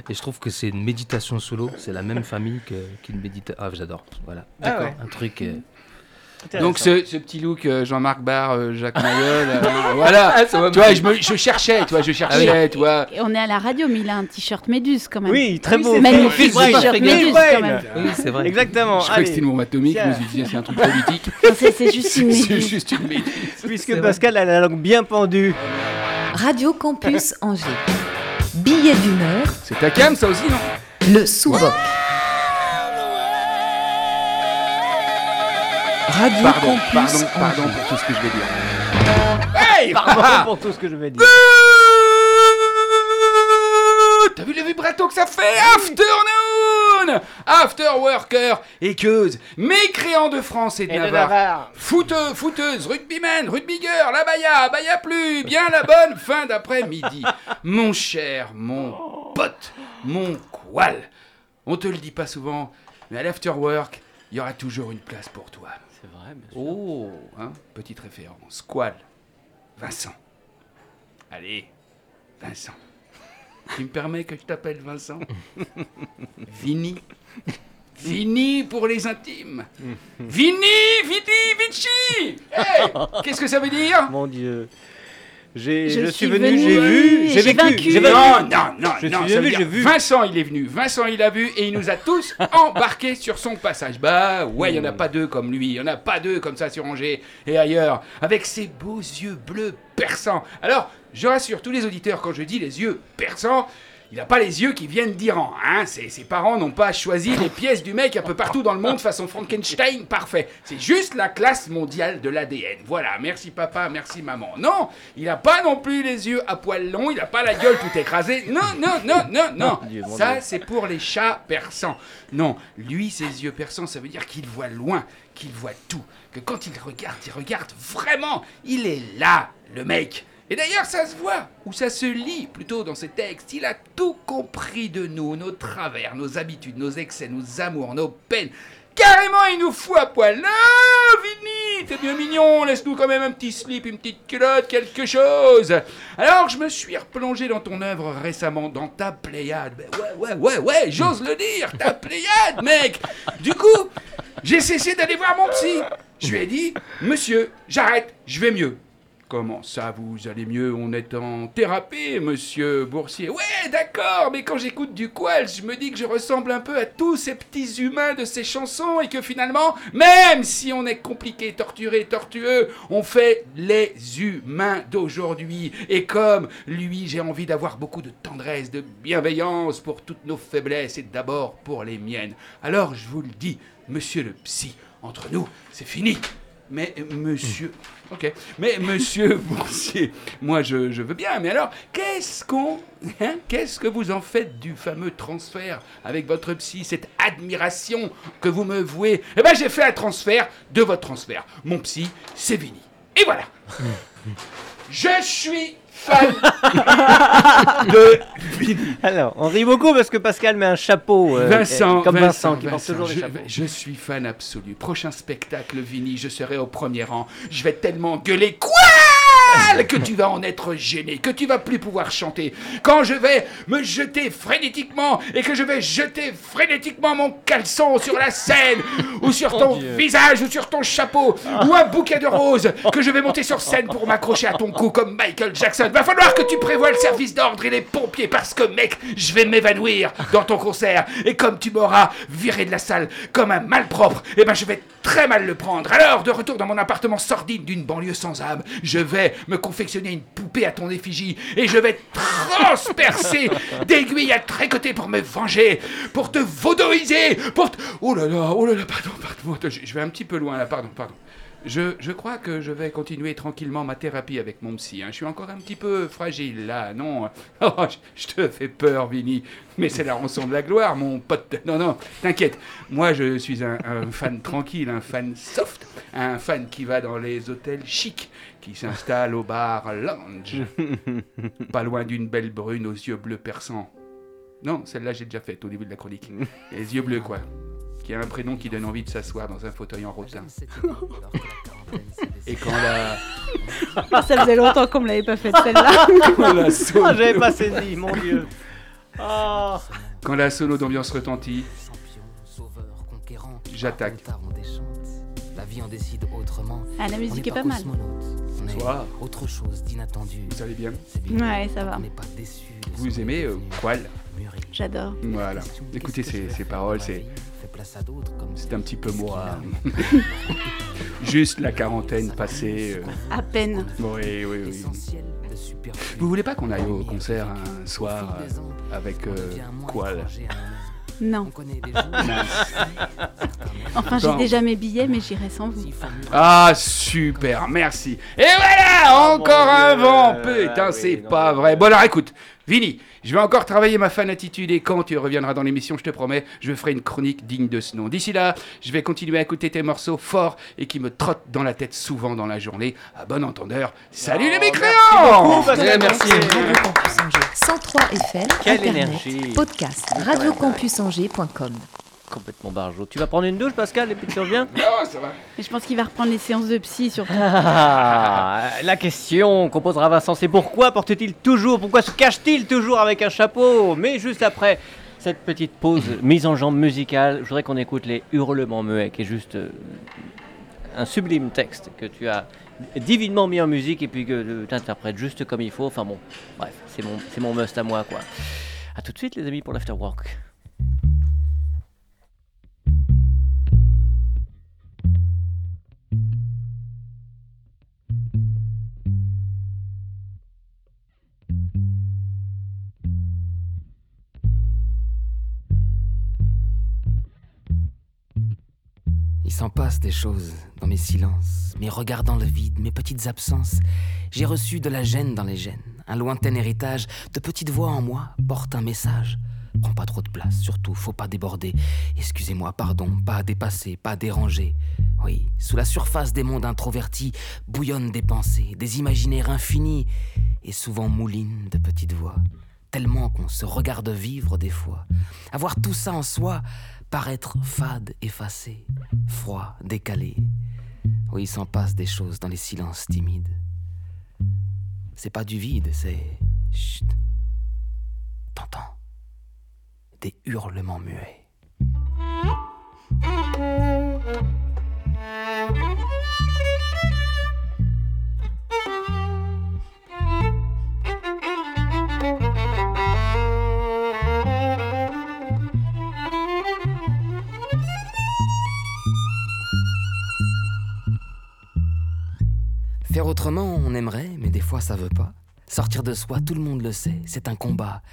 Et je trouve que c'est une méditation l'eau. C'est la même famille que- qu'une méditation. Ah, j'adore. Voilà. Ah ouais. Un truc. euh, donc ce, ce petit look euh, Jean-Marc Barr, euh, Jacques Mayol, euh, voilà. Ah, Tu vois, je, me, je cherchais, tu vois, je cherchais, tu vois. Et on est à la radio, mais il a un t-shirt Méduse quand même. Oui, très beau. c'est Magnifique t-shirt Méduse quand même. Oui, c'est vrai. Exactement. Je croyais que c'était une bombe atomique, je suis dit, c'est un truc politique. C'est c'est juste une c'est méduse. juste une méduse. puisque C'est vrai. Pascal a la langue bien pendue. Radio Campus Angers. Billet d'humeur, C'est ta cam, ça aussi, non le sous-boc. Radio Pardon, Campus pardon, Angers. pardon pour tout ce que je vais dire. Hey Pardon pour tout ce que je vais dire. T'as vu le vibrato que ça fait? Afternoon After worker, équeuse, mécréant de France et de Et de Navarre. Navarre. Footeux, footeuse, rugbyman, rugbygueur, la baya, baya plus, bien la bonne fin d'après-midi. Mon cher, mon pote, mon qual. On te le dit pas souvent, mais à l'afterwork, il y aura toujours une place pour toi. C'est vrai, bien sûr. Oh, hein, petite référence. Qual? Vincent. Allez, Vincent. Tu me permets que je t'appelle Vincent Vini. Vini pour les intimes. Vini, Vidi, Vici Hey, Qu'est-ce que ça veut dire Mon Dieu. J'ai- Je Je, suis venu, venu, j'ai vu, j'ai vécu. j'ai Non, non, non, Je non, suis ça veut venu, dire j'ai vu. Vincent, il est venu. Vincent, il a vu et il nous a tous embarqués sur son passage. Bah ouais, il n'y en a pas deux comme lui. Il n'y en a pas deux comme ça sur Angers et ailleurs. Avec ses beaux yeux bleus perçants. Alors, je rassure tous les auditeurs quand je dis les yeux perçants. Il n'a pas les yeux qui viennent d'Iran. Hein ses, ses parents n'ont pas choisi les pièces du mec un peu partout dans le monde façon Frankenstein parfait. C'est juste la classe mondiale de l'ADN. Voilà, merci papa, merci maman. Non, il n'a pas non plus les yeux à poil long, il n'a pas la gueule tout écrasée. Non, non, non, non, non. Mon Ça, c'est pour les chats persans. Non, lui, ses yeux persans, ça veut dire qu'il voit loin, qu'il voit tout. Que quand il regarde, il regarde vraiment. Il est là, le mec. Et d'ailleurs, ça se voit, ou ça se lit plutôt dans ses textes. Il a tout compris de nous, nos travers, nos habitudes, nos excès, nos amours, nos peines. Carrément, il nous fout à poil. Non, Vinny, t'es bien mignon, laisse-nous quand même un petit slip, une petite culotte, quelque chose. Alors, je me suis replongé dans ton œuvre récemment, dans ta Pléiade. Ben ouais, ouais, ouais, ouais, j'ose le dire, ta Pléiade, mec. Du coup, j'ai cessé d'aller voir mon psy. Je lui ai dit, monsieur, j'arrête, je vais mieux. Comment ça, vous allez mieux? On est en thérapie, monsieur Boursier. Ouais, d'accord, mais quand j'écoute du Qual, je me dis que je ressemble un peu à tous ces petits humains de ces chansons et que finalement, même si on est compliqué, torturé, tortueux, on fait les humains d'aujourd'hui. Et comme lui, j'ai envie d'avoir beaucoup de tendresse, de bienveillance pour toutes nos faiblesses et d'abord pour les miennes. Alors, je vous le dis, monsieur le psy, entre nous, c'est fini. Mais euh, monsieur. Ok. Mais monsieur Boursier, moi je, je veux bien, mais alors, qu'est-ce qu'on. hein, qu'est-ce que vous en faites du fameux transfert avec votre psy, cette admiration que vous me vouez? Eh ben j'ai fait un transfert de votre transfert. Mon psy, c'est Vini. Et voilà Je suis fan de. Alors, on rit beaucoup parce que Pascal met un chapeau. euh, Vincent, comme Vincent, Vincent, qui porte Vincent, toujours des je, chapeaux. je suis fan absolu. Prochain spectacle, Vini, je serai au premier rang. Je vais tellement gueuler. Quoi? Mal, que tu vas en être gêné, que tu vas plus pouvoir chanter. Quand je vais me jeter frénétiquement et que je vais jeter frénétiquement mon caleçon sur la scène ou sur ton visage ou sur ton chapeau ou un bouquet de roses que je vais monter sur scène pour m'accrocher à ton cou comme Michael Jackson. Va falloir que tu prévoies le service d'ordre et les pompiers parce que mec, je vais m'évanouir dans ton concert et comme tu m'auras viré de la salle comme un malpropre, eh ben je vais très mal le prendre. Alors, de retour dans mon appartement sordide d'une banlieue sans âme, je vais me confectionner une poupée à ton effigie et je vais transpercer d'aiguilles à tricoter pour me venger, pour te vaudoiser, pour te... Oh là là, oh là là, pardon, pardon, je je vais un petit peu loin là, pardon, pardon. Je, je crois que je vais continuer tranquillement ma thérapie avec mon psy. hein. Je suis encore un petit peu fragile là, non Oh, je, je te fais peur, Vinny. Mais c'est la rançon de la gloire, mon pote. Non, non, t'inquiète. Moi, je suis un, un fan tranquille, un fan soft, un fan qui va dans les hôtels chics, qui s'installe au bar lounge, pas loin d'une belle brune aux yeux bleus perçants. Non, celle-là, j'ai déjà faite au début de la chronique. Les yeux bleus, quoi. Qui a un prénom qui donne envie de s'asseoir dans un fauteuil en rotin. Et quand la, Ah, Ça faisait longtemps qu'on me l'avait pas faite celle-là. quand la sono- Ah, j'avais pas saisi, mon dieu. Ah. quand la sono d'ambiance retentit, J'attaque. La vie en décide autrement. Ah, la musique est pas mal. Cosmonaute. On est Soir. autre chose d'inattendu. vous allez bien. Ouais, ça va. On n'est pas déçu. des Vous aimez euh, Qual. J'adore. Voilà. Écoutez ces, paroles, c'est vie? Fais place à d'autres comme c'est un petit peu moi. Juste la quarantaine passée. euh, À peine. Oui, oui, oui. Essentiel de superflu. Vous voulez pas qu'on aille au concert un soir euh, avec euh, Qual? Non. On connaît des. Enfin, j'ai déjà mes billets, mais j'irai sans vous. Ah, super, merci. Et voilà, encore un vent. Ah Putain, oui, c'est pas vrai. Bon, alors écoute, Vini, je vais encore travailler ma fan attitude et quand tu reviendras dans l'émission, je te promets, je ferai une chronique digne de ce nom. D'ici là, je vais continuer à écouter tes morceaux forts et qui me trottent dans la tête souvent dans la journée. À bon entendeur, salut les mécréants Pascal, merci. Radio Campus Angers 103 FM, Quelle Internet, énergie. podcast, radiocampusangers.com. Complètement barjot. Tu vas prendre une douche, Pascal, et puis tu reviens Ah, ça va. Mais je pense qu'il va reprendre les séances de psy surtout. Ah, La question qu'on posera à Vincent, c'est pourquoi porte-t-il toujours, pourquoi se cache-t-il toujours avec un chapeau? Mais juste après cette petite pause mise en jambe musicale, je voudrais qu'on écoute les hurlements muets, qui est juste euh, un sublime texte que tu as divinement mis en musique et puis que tu interprètes juste comme il faut. Enfin bon, bref, c'est mon, c'est mon must à moi, quoi. A tout de suite, les amis, pour l'afterwork. Il s'en passe des choses dans mes silences, mes regards dans le vide, mes petites absences. J'ai reçu de la gêne dans les gènes. Un lointain héritage de petites voix en moi porte un message. Prends pas trop de place, surtout faut pas déborder. Excusez-moi, pardon, pas dépasser, pas déranger. Oui, sous la surface des mondes introvertis bouillonnent des pensées, des imaginaires infinis et souvent moulinent de petites voix. Tellement qu'on se regarde vivre des fois. Avoir tout ça en soi, paraître fade, effacé, froid, décalé. Oui, il s'en passe des choses dans les silences timides. C'est pas du vide, c'est. Chut. T'entends Des hurlements muets. Faire autrement, on aimerait, mais des fois ça veut pas. Sortir de soi, tout le monde le sait, c'est un combat.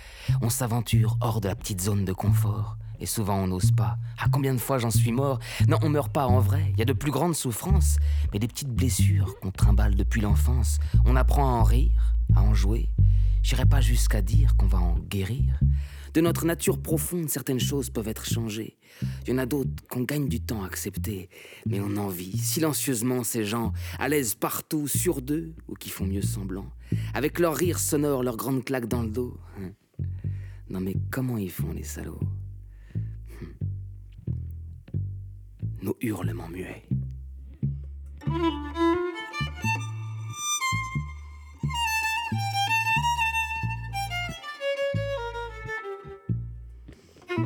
On s'aventure hors de la petite zone de confort. Et souvent on n'ose pas. À combien de fois j'en suis mort? Non, on meurt pas en vrai. Il y a de plus grandes souffrances, mais des petites blessures qu'on trimballe depuis l'enfance. On apprend à en rire, à en jouer. J'irai pas jusqu'à dire qu'on va en guérir. De notre nature profonde, certaines choses peuvent être changées. Il y en a d'autres qu'on gagne du temps à accepter. Mais on envie silencieusement ces gens, à l'aise partout, sur deux, ou qui font mieux semblant. Avec leur rire sonore, leur grande claque dans le dos. Hein. Non mais comment ils font les salauds? Hum. Nos hurlements muets. À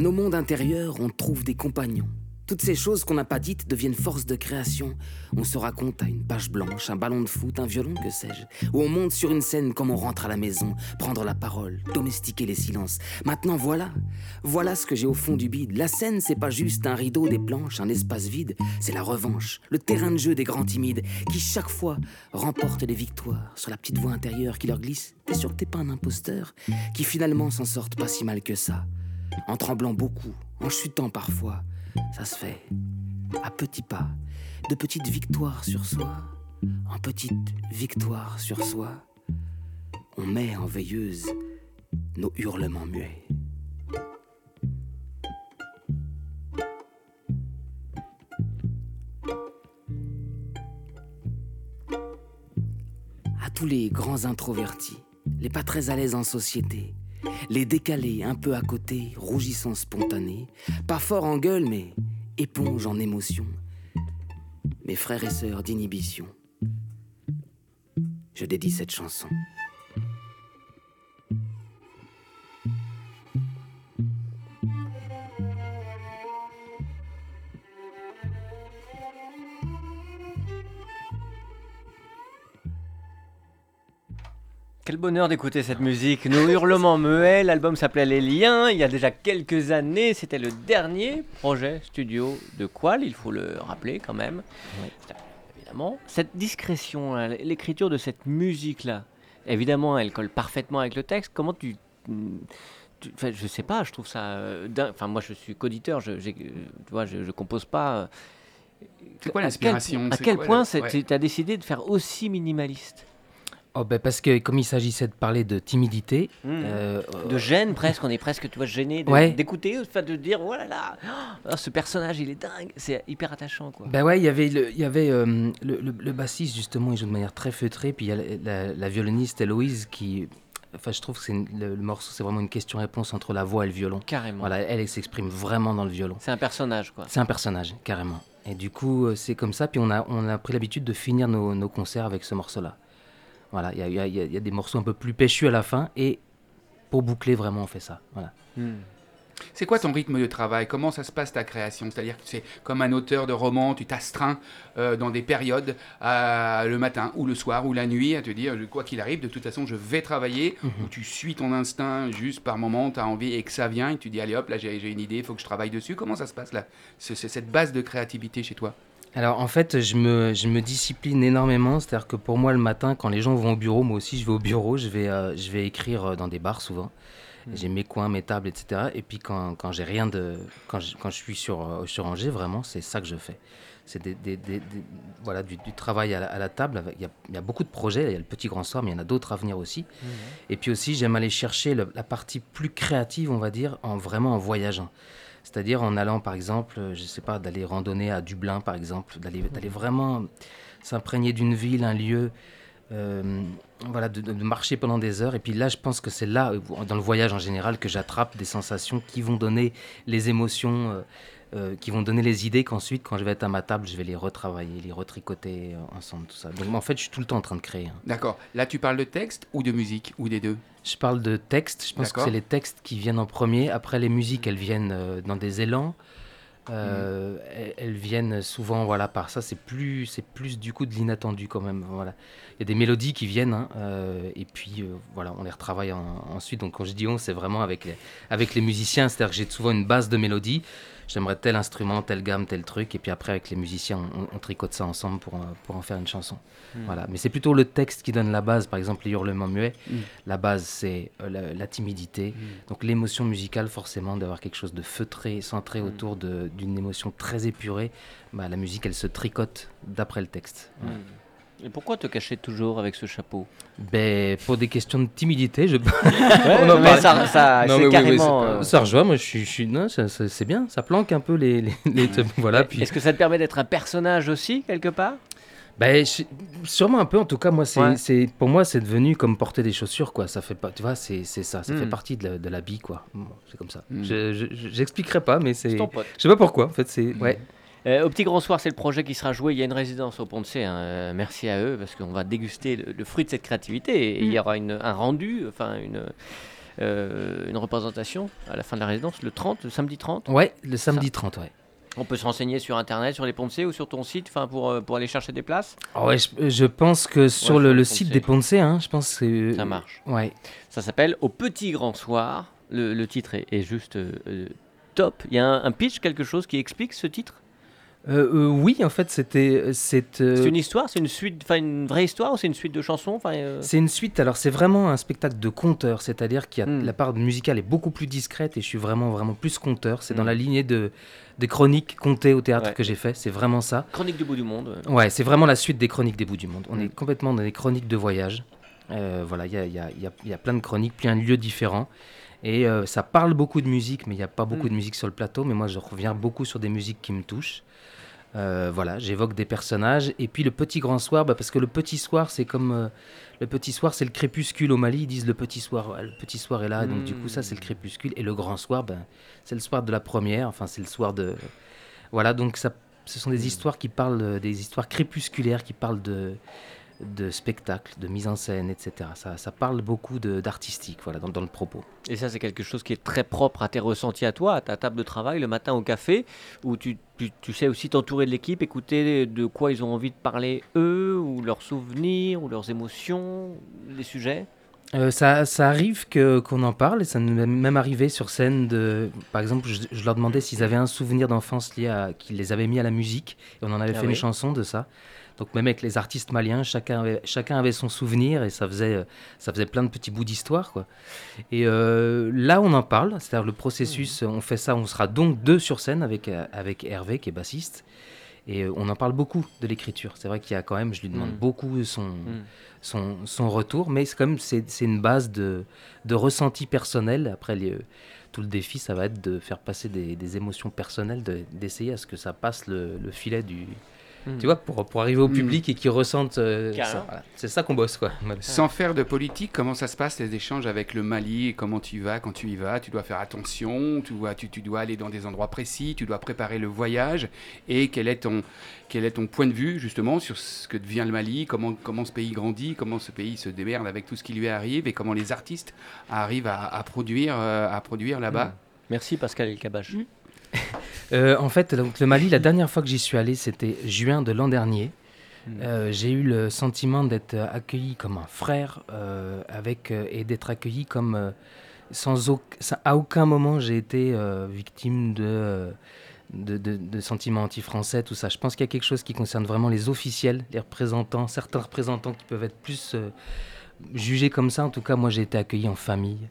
nos mondes intérieurs, on trouve des compagnons. Toutes ces choses qu'on n'a pas dites deviennent force de création. On se raconte à une page blanche, un ballon de foot, un violon, que sais-je. Ou on monte sur une scène comme on rentre à la maison, prendre la parole, domestiquer les silences. Maintenant, voilà. Voilà ce que j'ai au fond du bide. La scène, c'est pas juste un rideau, des planches, un espace vide. C'est la revanche, le terrain de jeu des grands timides qui, chaque fois, remportent les victoires sur la petite voix intérieure qui leur glisse. T'es sûr que t'es pas un imposteur Qui finalement s'en sortent pas si mal que ça. En tremblant beaucoup, en chutant parfois. Ça se fait à petits pas, de petites victoires sur soi, en petites victoires sur soi. On met en veilleuse nos hurlements muets. À tous les grands introvertis, les pas très à l'aise en société, les décalés un peu à côté, rougissants spontanés, pas forts en gueule mais éponge en émotion. Mes frères et sœurs d'inhibition, je dédie cette chanson. Quel bonheur d'écouter cette musique. Nos hurlements muets, l'album s'appelait Les Liens, il y a déjà quelques années, c'était le dernier projet studio de Qual, il faut le rappeler quand même. Évidemment. Cette discrétion, là, l'écriture de cette musique-là, évidemment, elle colle parfaitement avec le texte. Comment tu... tu- enfin, je sais pas, je trouve ça... euh. Enfin, moi, je suis qu'auditeur, je, j'ai- tu vois, je, je compose pas... euh, C'est quoi à quel- l'inspiration? À quel quoi point ouais. tu as décidé de faire aussi minimaliste? Oh, ben parce que comme il s'agissait de parler de timidité, Mmh. euh, de gêne presque, on est presque, tu vois, gêné Ouais. d'écouter, enfin de dire, oh là là, oh, ce personnage il est dingue, c'est hyper attachant quoi. Ben ouais, il y avait, le, il y avait euh, le, le- le bassiste justement, il joue de manière très feutrée, puis il y a la, la- la violoniste Héloïse qui, enfin je trouve que c'est une- le, le morceau c'est vraiment une question-réponse entre la voix et le violon. Carrément. Voilà, elle, elle s'exprime vraiment dans le violon. C'est un personnage quoi. C'est un personnage, carrément. Et du coup, euh, c'est comme ça, puis on a, on a pris l'habitude de finir nos, nos concerts avec ce morceau-là. Voilà, il y a, y y des morceaux un peu plus péchus à la fin, et pour boucler vraiment, on fait ça. Voilà. C'est quoi ton rythme de travail? Comment ça se passe ta création? C'est-à-dire que c'est comme un auteur de roman, tu t'astreins euh, dans des périodes, à- le matin ou le soir ou la nuit, à te dire, quoi qu'il arrive, de toute façon, je vais travailler, ou tu suis ton instinct juste par moment, tu as envie et que ça vient, et tu dis, allez hop, là j'ai une idée, il faut que je travaille dessus. Comment ça se passe là? C'est cette base de créativité chez toi? Alors en fait, je me, je me discipline énormément. C'est-à-dire que pour moi, le matin, quand les gens vont au bureau, moi aussi je vais au bureau, je vais, euh, je vais écrire euh, dans des bars souvent. J'ai mes coins, mes tables, etc. Et puis quand, quand j'ai rien de. Quand je, quand je suis sur, euh, sur Angers, vraiment, c'est ça que je fais. C'est des, des- voilà, du, du travail à la, à la table. Il y, a, il y a beaucoup de projets. Il y a le Petit Grand Soir, mais il y en a d'autres à venir aussi. Et puis aussi, j'aime aller chercher le- la partie plus créative, on va dire, en vraiment en voyageant. C'est-à-dire en allant, par exemple, euh, je sais pas, d'aller randonner à Dublin, par exemple, d'aller vraiment s'imprégner d'une ville, un lieu, euh, voilà, de, marcher pendant des heures. Et puis là, je pense que c'est là, euh, dans le voyage en général, que j'attrape des sensations qui vont donner les émotions, euh, qui vont donner les idées qu'ensuite, quand je vais être à ma table, je vais les retravailler, les retricoter euh, ensemble, tout ça. Donc en fait, je suis tout le temps en train de créer. hein. D'accord. Là, tu parles de texte ou de musique Ou des deux? Je parle de textes. Je pense que c'est les textes qui viennent en premier. Après, les musiques, elles viennent euh, dans des élans. Euh, elles, elles viennent souvent, voilà, par ça. C'est plus, c'est plus du coup de l'inattendu quand même. Voilà. Il y a des mélodies qui viennent, hein, et puis voilà, on les retravaille en- ensuite. Donc quand je dis on, c'est vraiment avec les, avec les musiciens. C'est-à-dire que j'ai souvent une base de mélodie. J'aimerais tel instrument, telle gamme, tel truc, et puis après avec les musiciens, on, on tricote ça ensemble pour, pour en faire une chanson. Voilà. Mais c'est plutôt le texte qui donne la base. Par exemple, les hurlements muets. Mm. La base, c'est euh, la, la timidité. Donc l'émotion musicale, forcément, d'avoir quelque chose de feutré, centré autour d'une émotion très épurée, bah, la musique, elle se tricote d'après le texte. Et pourquoi te cacher toujours avec ce chapeau? Ben, pour des questions de timidité, je... En mais ça- ça, Non, oui, oui, carrément. c'est- euh, ça rejoint, moi je suis, je suis- non, c'est bien, ça planque un peu les, les, les- voilà. Puis, Est-ce que ça te permet d'être un personnage aussi quelque part? Ben, je- sûrement un peu. En tout cas, moi, c'est, Ouais. pour moi, c'est devenu comme porter des chaussures, quoi. Ça fait pas, tu vois, c'est, ça, ça Mm. fait partie de, la- de l'habit, quoi. Bon, c'est comme ça. Mm. Je, je- je- j'expliquerai pas, mais c'est, je sais pas pourquoi. En fait, c'est, ouais. Euh, au Petit Grand Soir, c'est le projet qui sera joué. Il y a une résidence au Pont de C. hein. Euh, merci à eux parce qu'on va déguster le, le fruit de cette créativité. Et il y Mm. aura une- un rendu, enfin une, euh, une représentation à la fin de la résidence, le 30, le samedi 30. Ouais, le samedi 30, ouais. On peut se renseigner sur internet, sur les C ou sur ton site pour, pour aller chercher des places. Ah ouais, je, je pense que sur le, site des Ponce, hein, je pense que Ça marche. Ouais. Ça s'appelle Au Petit Grand Soir. Le, le titre est, est juste euh, top. Il y a un, un pitch, quelque chose qui explique ce titre? Euh, euh, oui, en fait, c'était c'est euh, C'est une histoire C'est une suite, enfin une vraie histoire ou c'est une suite de chansons euh, C'est une suite, alors c'est vraiment un spectacle de conteur, c'est-à-dire que Hmm. la part musicale est beaucoup plus discrète et je suis vraiment vraiment plus conteur. C'est dans Hmm. la lignée de, des chroniques contées au théâtre Ouais. que j'ai fait, c'est vraiment ça. Chronique du bout du monde. Ouais, c'est vraiment la suite des chroniques des bouts du monde. On Hmm. est complètement dans des chroniques de voyage. Voilà, il y a, y a- y a- y a plein de chroniques, plein de lieux différents. Et ça parle beaucoup de musique, mais il n'y a pas beaucoup Hmm. de musique sur le plateau. Mais moi, je reviens beaucoup sur des musiques qui me touchent. Euh, voilà, j'évoque des personnages. Et puis le petit grand soir, bah, parce que le petit soir, c'est comme. euh, le petit soir, c'est le crépuscule au Mali. Ils disent le petit soir, le petit soir est là. Donc du coup, ça, c'est le Hmm. crépuscule. Et le grand soir, ben, c'est le soir de la première. Enfin, c'est le soir de. Voilà, donc ça, ce sont des histoires qui parlent, euh, des histoires crépusculaires qui parlent de, de spectacle, de mise en scène, etc. Ça, ça parle beaucoup d'artistique, voilà, dans, dans le propos. Et ça, c'est quelque chose qui est très propre à tes ressentis à toi, à ta table de travail, le matin au café, où tu, tu, tu sais aussi t'entourer de l'équipe, écouter de quoi ils ont envie de parler eux, ou leurs souvenirs, ou leurs émotions, les sujets? Euh, ça, ça arrive que qu'on en parle et ça nous est même arrivé sur scène de par exemple je, je leur demandais s'ils avaient un souvenir d'enfance lié à qu'ils les avaient mis à la musique et on en avait Ah fait oui. une chanson de ça donc même avec les artistes maliens chacun avait, chacun avait son souvenir et ça faisait ça faisait plein de petits bouts d'histoire quoi et euh, là on en parle c'est-à-dire le processus Mmh. on fait ça on sera donc deux sur scène avec euh, avec Hervé qui est bassiste et euh, on en parle beaucoup de l'écriture c'est vrai qu'il y a quand même je lui demande Mm. beaucoup son Mm. son, son retour, mais c'est comme c'est c'est une base de, de ressenti personnel. Après, les- tout le défi, ça va être de faire passer des, des émotions personnelles, de- d'essayer à ce que ça passe le, le filet du. Mm. Tu vois, pour, pour arriver au Mm. public et qu'ils ressentent. euh, ça, voilà. C'est ça qu'on bosse, quoi. Sans faire de politique, comment ça se passe les échanges avec le Mali Comment tu y vas quand tu y vas Tu dois faire attention, tu dois, tu, tu dois aller dans des endroits précis, tu dois préparer le voyage. Et quel est ton, quel est ton point de vue justement sur ce que devient le Mali Comment, comment ce pays grandit Comment ce pays se démerde avec tout ce qui lui arrive Et comment les artistes arrivent à, à produire, euh, à produire là-bas Merci Pascal Elkabach. Euh, en fait, donc, le Mali, la dernière fois que j'y suis allé, c'était juin de l'an dernier. Mm. Euh, j'ai eu le sentiment d'être accueilli comme un frère euh, avec, euh, et d'être accueilli comme sans au- à aucun moment j'ai été victime de, de, de- de sentiments anti-français, tout ça. Je pense qu'il y a quelque chose qui concerne vraiment les officiels, les représentants, certains représentants qui peuvent être plus jugés comme ça. En tout cas, moi j'ai été accueilli en famille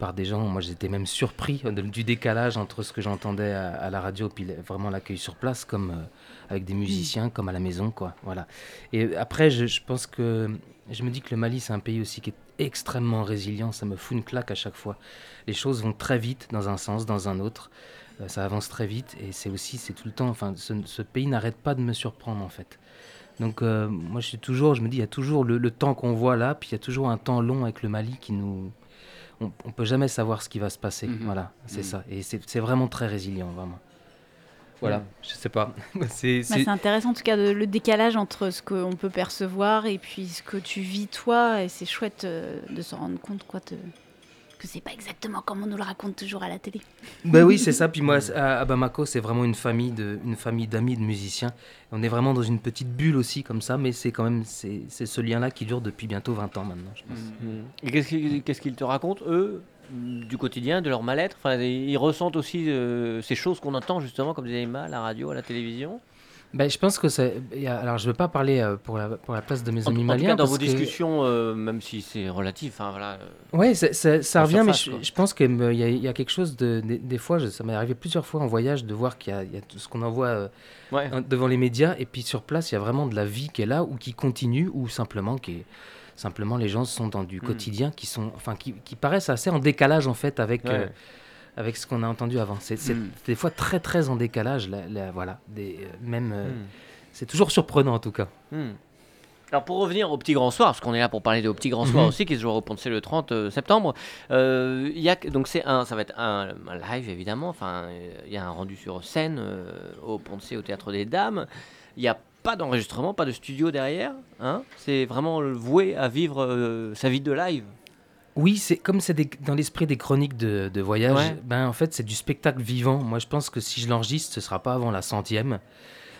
par des gens. Moi j'étais même surpris du décalage entre ce que j'entendais à, à la radio puis vraiment l'accueil sur place, comme euh, avec des musiciens, comme à la maison, quoi. Voilà. Et après, je, je pense que je me dis que le Mali, c'est un pays aussi qui est extrêmement résilient. Ça me fout une claque à chaque fois. Les choses vont très vite dans un sens, dans un autre. Euh, ça avance très vite et c'est aussi, c'est tout le temps. Enfin, ce, ce pays n'arrête pas de me surprendre en fait. Donc, euh, moi, je suis toujours, je me dis, il y a toujours le, le temps qu'on voit là, puis il y a toujours un temps long avec le Mali qui nous. On, on peut jamais savoir ce qui va se passer. Mhm. Voilà, c'est Mhm. ça. Et c'est c'est vraiment très résilient, vraiment. Voilà, je sais pas. c'est Bah, c'est- c'est intéressant en tout cas de- le décalage entre ce qu'on peut percevoir et puis ce que tu vis toi et c'est chouette euh, de se rendre compte quoi te- que c'est pas exactement comme on nous le raconte toujours à la télé. Ben oui, c'est ça. Puis moi, à, Bamako, c'est vraiment une famille de, une famille d'amis, de musiciens. On est vraiment dans une petite bulle aussi, comme ça, mais c'est quand même, c'est c'est ce lien-là qui dure depuis bientôt 20 ans maintenant, je pense. Mm. Et qu'est-ce qu'ils qu'est-ce qu'ils te racontent, eux, mm, du quotidien, de leur mal-être? Enfin, Ils ressentent aussi euh, ces choses qu'on entend justement, comme des à la radio, à la télévision Ben, je pense que c'est. Alors, je veux pas parler euh, pour la, pour la place de mes En, en amis tout maliens. cas, dans vos que- discussions, euh, même si c'est relatif, enfin, voilà, euh, c'est- ça En revient, mais je, pense qu'il y, a- il y a quelque chose de. Des, des fois, je- ça m'est arrivé plusieurs fois en voyage de voir qu'il y a, il y a tout ce qu'on envoie euh, ouais. hein, devant les médias, et puis sur place, il y a vraiment de la vie qui est là, ou qui continue, ou simplement qui est. Simplement, les gens sont dans du Mm. quotidien qui sont, enfin, qui, qui paraissent assez en décalage en fait avec, Ouais. Avec ce qu'on a entendu avant. C'est c'est Mm. des fois très très en décalage, la- la- voilà, des, euh, même, euh, Mm. c'est toujours surprenant en tout cas. Hmm. Alors pour revenir au Petit Grand Soir, parce qu'on est là pour parler de au Petit Grand Soir Mhm. aussi, qui se jouera au C le 30 euh, septembre. euh, y a donc c'est un, ça va être un, un live évidemment. Enfin, il y a un rendu sur scène au C au Théâtre des Dames. Il n'y a pas d'enregistrement, pas de studio derrière. Hein c'est vraiment voué à vivre sa vie de live. Oui, c'est comme c'est dans l'esprit des chroniques de, de voyage. Ouais. Ben en fait, c'est du spectacle vivant. Moi, je pense que si je l'enregistre, ce sera pas avant la centième.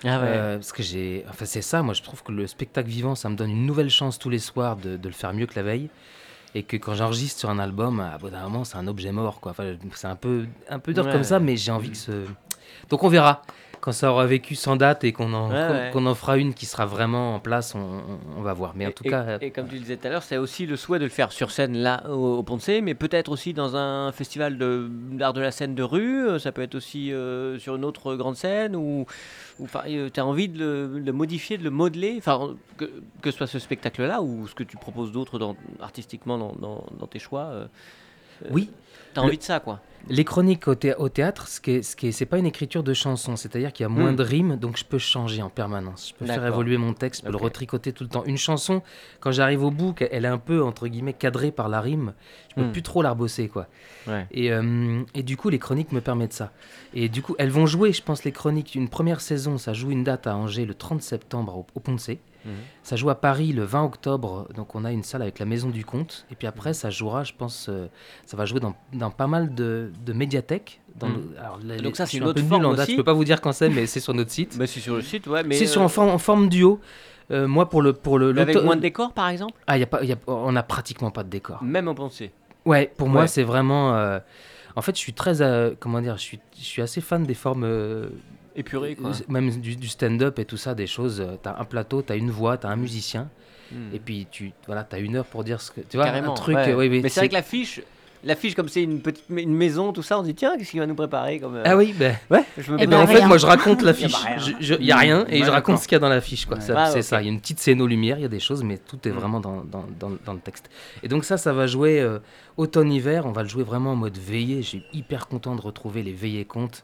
Ah Euh, parce que j'ai, enfin c'est ça. Moi, je trouve que le spectacle vivant, ça me donne une nouvelle chance tous les soirs de, de le faire mieux que la veille. Et que quand j'enregistre sur un album, à bout d'un moment, c'est un objet mort, quoi. Enfin, c'est un peu, un peu dur Ouais. comme ça, mais j'ai envie que ce. Donc on verra. Quand ça aura vécu sans date et qu'on en, Ouais, qu'on- ouais. en fera une qui sera vraiment en place, on, va voir. Mais en Et- tout et, cas, euh, et comme tu le disais tout à l'heure, c'est aussi le souhait de le faire sur scène là au, au de C, mais peut-être aussi dans un festival de- d'art de la scène de rue. euh, Ça peut être aussi euh, sur une autre grande scène ou tu as envie de le, de modifier, de le modeler, enfin que, que ce soit ce spectacle-là ou ce que tu proposes d'autre artistiquement dans, dans- dans tes choix. euh, oui. tu as Le- envie de ça quoi. Les chroniques au, thé- au théâtre, ce qui ce qui c'est pas une écriture de chanson, c'est-à-dire qu'il y a moins Hmm. de rimes, donc je peux changer en permanence. Je peux faire évoluer mon texte, je peux le retricoter tout le temps. Une chanson, quand j'arrive au bout, qu'elle est un peu entre guillemets cadrée par la rime, je peux Hmm. plus trop la rebosser quoi. Ouais. Et, euh, et du coup, les chroniques me permettent ça. Et du coup, elles vont jouer, je pense, les chroniques. Une première saison, ça joue une date à Angers le 30 septembre au, au Pont Mhm. Ça joue à Paris le 20 octobre, donc on a une salle avec la Maison du Comte. Et puis Mhm. après, ça jouera, je pense, euh, ça va jouer dans, dans pas mal de, de médiathèques. Dans Mhm. le- alors, les- Donc ça, c'est une un autre en forme date, aussi je peux pas vous dire quand c'est, mais c'est sur notre site. Bah, c'est sur le site, ouais, mais c'est sur euh, en forme, en forme duo. Euh, moi, pour le pour le avec moins de décors par exemple, ah, y a pas, y a- on a pratiquement pas de décor. même de C. Ouais, pour moi, c'est vraiment. En fait, je suis très, comment dire, je suis, je suis assez fan des formes, Épuré quoi. même du, du stand-up et tout ça, des choses. euh, T'as un plateau, t'as une voix, t'as un musicien, Hmm. et puis tu, voilà, t'as une heure pour dire ce que, tu vois, Carrément. un truc. ouais. mais c'est vrai que l'affiche, l'affiche comme c'est une petite une maison, tout ça, on se dit tiens, qu'est-ce qu'il va nous préparer comme. euh, Ah oui, ben. Ouais, je me Eh ben, en fait, moi, je raconte l'affiche. Il y a rien et Ouais, je raconte ce qu'il y a dans l'affiche, quoi. Ouais. Ah, c'est ça. Il y a une petite scène aux lumières, il y a des choses, mais tout est Mm. vraiment dans, dans, dans, dans le texte. Et donc ça, ça va jouer euh, automne-hiver. On va le jouer vraiment en mode veillée. Suis hyper content de retrouver les veillées contes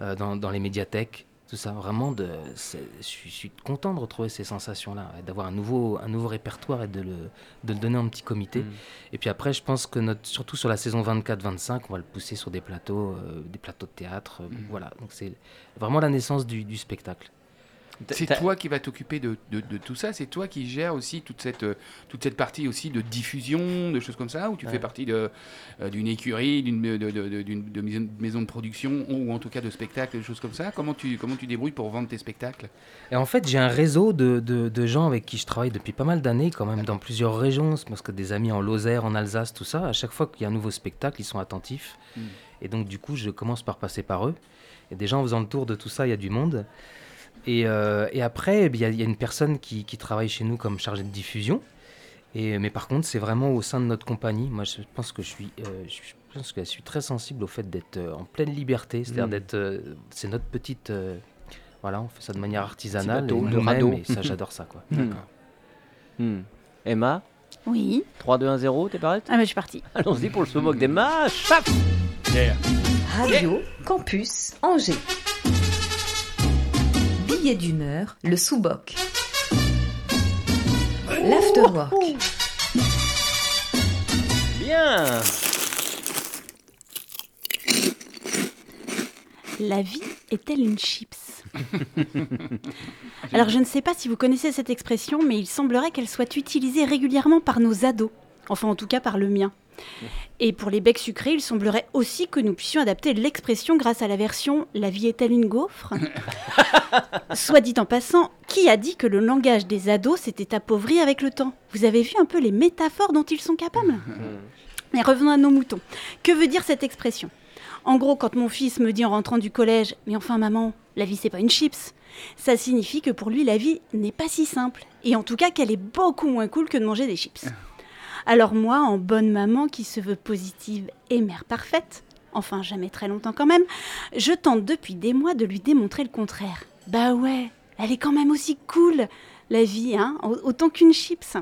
euh, dans, dans les médiathèques. Tout ça, vraiment, de, je suis, content de retrouver ces sensations-là, d'avoir un nouveau, un nouveau répertoire et de le, de le donner en petit comité. Mm. Et puis après, je pense que notre, surtout sur la saison 24-25, on va le pousser sur des plateaux, euh, des plateaux de théâtre. euh, Mhm. Voilà, donc c'est vraiment la naissance du, du spectacle. C'est toi qui vas t'occuper de, de- de tout ça, c'est toi qui gères aussi toute cette, euh, toute cette partie aussi de diffusion, de choses comme ça, ou tu Ouais. fais partie euh, d'une écurie, d'une maison, de production, ou en tout cas de spectacles, des choses comme ça? Comment tu, comment tu débrouilles pour vendre tes spectacles? Et en fait, j'ai un réseau de, de- gens avec qui je travaille depuis pas mal d'années, quand même, dans plusieurs régions, parce que des amis en Lozère, en Alsace, tout ça, à chaque fois qu'il y a un nouveau spectacle, ils sont attentifs. Mm. Et donc, du coup, je commence par passer par eux. Et déjà, en faisant le tour de tout ça, il y a du monde. Et, euh, et après, eh il y, a- il y a une personne qui, qui travaille chez nous comme chargée de diffusion. Et, mais par contre, c'est vraiment au sein de notre compagnie. Moi, je pense que je suis, euh, je pense que je suis très sensible au fait d'être euh, en pleine liberté. C'est-à-dire Mm. d'être, euh, c'est notre petite, euh, voilà, on fait ça de manière artisanale. bateau, et le nous-mêmes, radeau. Et ça, j'adore ça, quoi. Hmm. Hmm. Emma, Oui. 3, 2, 1, 0, t'es prête? Ah, mais je suis partie. Allons-y pour le sous-moc d'Emma. Chap Radio Campus Angers. Billet d'humeur, le sous-boc. L'afterwork. Bien La vie est-elle une chips? Alors je ne sais pas si vous connaissez cette expression, mais il semblerait qu'elle soit utilisée régulièrement par nos ados. Enfin en tout cas par le mien. Et pour les becs sucrés, il semblerait aussi que nous puissions adapter l'expression grâce à la version La vie est-elle une gaufre? Soit dit en passant, qui a dit que le langage des ados s'était appauvri avec le temps? Vous avez vu un peu les métaphores dont ils sont capables? Mais revenons à nos moutons. Que veut dire cette expression? En gros, quand mon fils me dit en rentrant du collège Mais enfin, maman, la vie, c'est pas une chips ça signifie que pour lui, la vie n'est pas si simple. Et en tout cas, qu'elle est beaucoup moins cool que de manger des chips. Alors, moi, en bonne maman qui se veut positive et mère parfaite, enfin, jamais très longtemps quand même, je tente depuis des mois de lui démontrer le contraire. Bah ouais, elle est quand même aussi cool, la vie, hein, au- autant qu'une chips.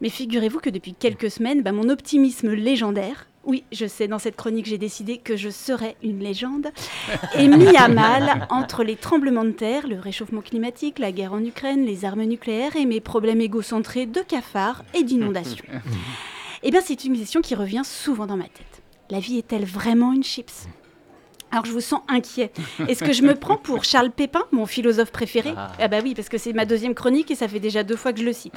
Mais figurez-vous que depuis quelques semaines, bah, mon optimisme légendaire, oui, je sais, dans cette chronique, j'ai décidé que je serais une légende, et mis à mal entre les tremblements de terre, le réchauffement climatique, la guerre en Ukraine, les armes nucléaires et mes problèmes égocentrés de cafards et d'inondations. Eh bien, c'est une question qui revient souvent dans ma tête. La vie est-elle vraiment une chips? Alors je vous sens inquiet. Est-ce que je me prends pour Charles Pépin, mon philosophe préféré Ah. Ah bah oui, parce que c'est ma deuxième chronique et ça fait déjà deux fois que je le cite.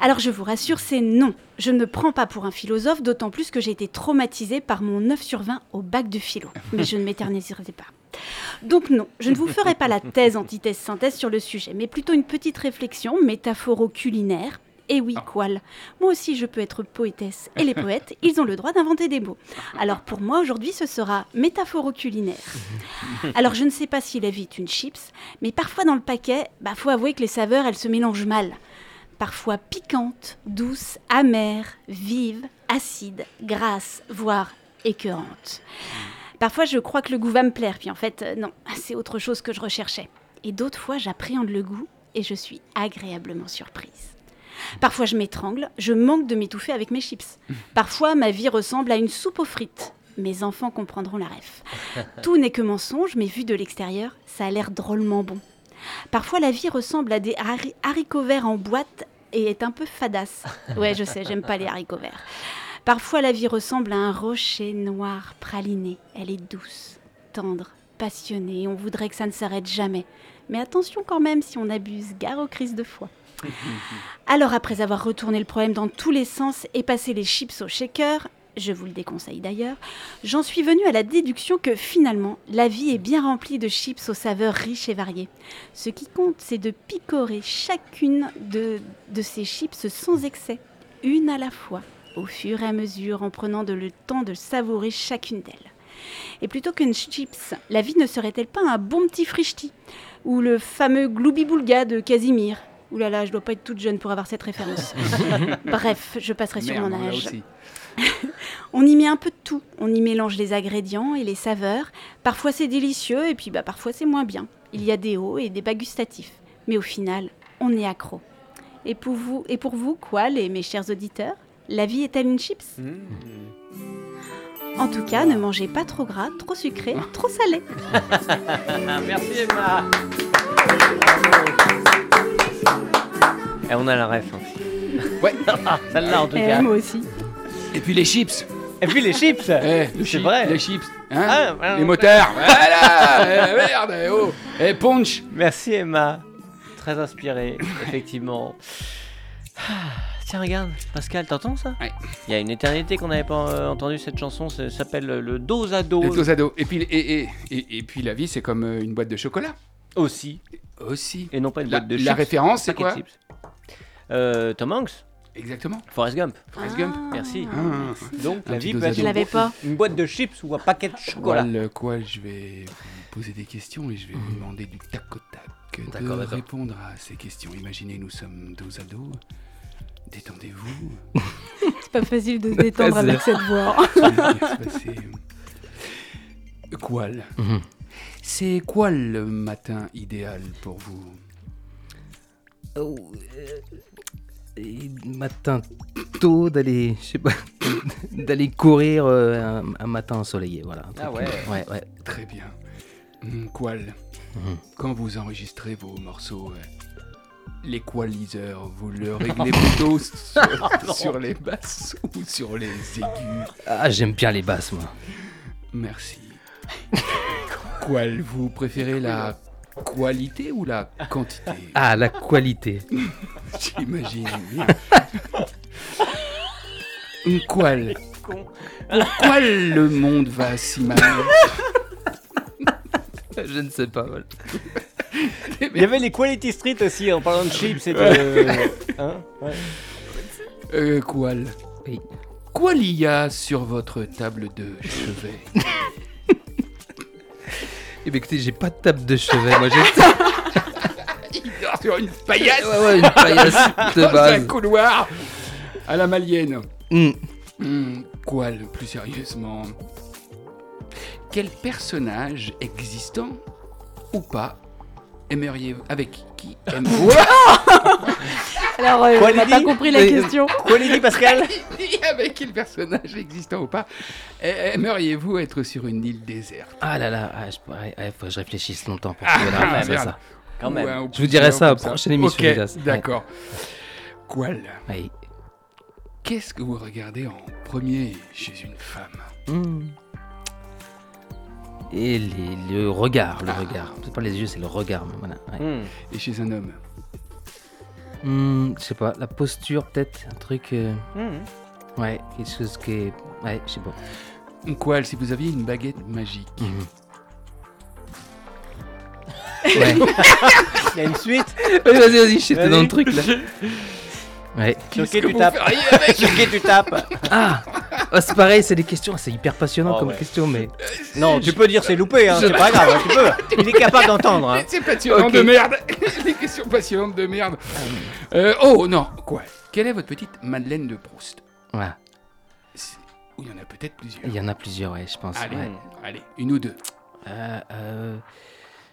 Alors je vous rassure, c'est non. Je ne me prends pas pour un philosophe, d'autant plus que j'ai été traumatisée par mon 9 sur 20 au bac de philo. Mais je ne m'éterniserai pas. Donc non, je ne vous ferai pas la thèse, antithèse, synthèse sur le sujet, mais plutôt une petite réflexion métaphoro-culinaire. Et oui, Qual, moi aussi je peux être poétesse, et les poètes, ils ont le droit d'inventer des mots. Alors pour moi aujourd'hui, ce sera métaphoro-culinaire. Alors je ne sais pas si la vie est une chips, mais parfois dans le paquet, bah faut avouer que les saveurs, elles se mélangent mal. Parfois piquantes, douces, amères, vives, acides, grasses, voire écœurantes. Parfois je crois que le goût va me plaire, puis en fait euh, non, c'est autre chose que je recherchais. Et d'autres fois j'appréhende le goût et je suis agréablement surprise. Parfois je m'étrangle, je manque de m'étouffer avec mes chips. Parfois ma vie ressemble à une soupe aux frites. Mes enfants comprendront la ref. Tout n'est que mensonge, mais vu de l'extérieur, ça a l'air drôlement bon. Parfois la vie ressemble à des haricots verts en boîte et est un peu fadasse. Ouais, je sais, j'aime pas les haricots verts. Parfois la vie ressemble à un rocher noir praliné. Elle est douce, tendre, passionnée. On voudrait que ça ne s'arrête jamais. Mais attention quand même si on abuse, gare aux crises de foi. Alors après avoir retourné le problème dans tous les sens et passé les chips au shaker, je vous le déconseille d'ailleurs, j'en suis venue à la déduction que finalement, la vie est bien remplie de chips aux saveurs riches et variées. Ce qui compte, c'est de picorer chacune de, de ces chips sans excès, une à la fois, au fur et à mesure, en prenant de le temps de savourer chacune d'elles. Et plutôt qu'une chips, la vie ne serait-elle pas un bon petit frichti Ou le fameux gloubi-boulga de Casimir? Ouh là là, je dois pas être toute jeune pour avoir cette référence. Bref, je passerai sur Merde, mon âge. aussi. On y met un peu de tout. On y mélange les ingrédients et les saveurs. Parfois c'est délicieux et puis bah, parfois c'est moins bien. Il y a des hauts et des bas gustatifs. Mais au final, on est accro. Et pour vous, et pour vous quoi, les, mes chers auditeurs? La vie est-elle une chips? En tout cas, ne mangez pas trop gras, trop sucré, trop salé. Merci Emma. Et on a la ref aussi. Ouais. Celle-là en tout Et cas. moi aussi. Et puis les chips. Et puis les chips. Eh, le C'est chi- vrai. Les chips. Hein Ah, voilà. les motards. voilà. Eh, merde. eh, oh. Eh, punch. Merci Emma. Très inspiré, effectivement. Ah, Tiens, regarde, Pascal, t'entends ça? Ouais. Il y a une éternité qu'on n'avait pas euh, entendu cette chanson, ça s'appelle le dos à dos. Le dos à dos. Et puis, et, et, et, et puis la vie, c'est comme euh, une boîte de chocolat. Aussi. Aussi. Et non pas une La, boîte de la chips. référence, c'est paquet quoi? de chips. Euh, Tom Hanks, Exactement. Forrest Gump. Forrest Gump. Merci. Ah. Donc Un la petit vie peut être. Je l'avais pas. une boîte de chips ou un paquet de chocolat. Qual, quoi, je vais vous poser des questions et je vais vous demander du tac au tac de D'accord, d'accord. répondre à ces questions. Imaginez, nous sommes dos à dos. Détendez-vous. C'est pas facile de se détendre avec cette voix. Tout va bien se passer? Qual Mhm. C'est quoi le matin idéal pour vous? Oh, euh, matin tôt d'aller, je sais pas, d'aller courir euh, un, un matin ensoleillé, voilà. un Ah ouais. Ouais, ouais. Très bien. Hum, Qual Mhm. Quand vous enregistrez vos morceaux, euh, l'équaliseur, vous le réglez plutôt sur, sur les basses ou sur les aigus Ah, j'aime bien les basses, moi. Merci. Qual Vous préférez la qualité ou la quantité? Ah, la qualité. J'imagine bien. Qual Pourquoi le monde va si mal? Je ne sais pas. voilà. Il y avait les Quality Street aussi en parlant de chips et de. Hein? Ouais. euh, Qual Oui. Quoi il y a sur votre table de chevet? Eh bien, écoutez, j'ai pas de table de chevet, moi j'ai. Il dort sur une paillasse ouais, ouais, une paillasse de dans un base. couloir à la malienne. Hmm. Hmm, Qual, plus sérieusement? Quel personnage existant ou pas aimeriez avec qui aime- Alors, euh, Quoi, on n'a pas compris la Oui. question. Quoi, Pascal Avec quel personnage existant ou pas eh, aimeriez-vous être sur une île déserte? Ah là là, ah, je, ouais, ouais, faut que je réfléchisse longtemps pour Ah, trouver la réponse à ça. Quand même. Je vous dirai ça au prochaine émission, d'accord. Qual? Ouais. Qu'est-ce que vous regardez en premier chez une femme? Hmm. Et les- le regard, le Ah. regard. C'est pas les yeux, c'est le regard. mais Voilà. ouais. Hmm. Et chez un homme? Hmm, je sais pas, la posture peut-être, un truc. euh, Hmm. ouais, quelque chose qui est. Ouais, je sais pas. Qual, si vous aviez une baguette magique, Mhm. Ouais. Il y a une suite. Vas-y, vas-y, j'étais Vas-y. dans le truc là. Ouais. Sur qui tu tapes Sur qui tu tapes Ah Oh, C'est pareil, c'est des questions, c'est hyper passionnant Oh, comme ouais. question, mais. Non, tu peux dire c'est loupé, hein, c'est pas grave, hein, tu peux. Il est capable d'entendre. Hein. C'est passionnant Ok. de merde Les questions passionnantes de merde Euh, Oh non, quoi? Quelle est votre petite Madeleine de Proust? Voilà. C'est- Ou il y en a peut-être plusieurs. Il y en a plusieurs, ouais, je pense. Allez, ouais. allez, une ou deux. Euh, euh,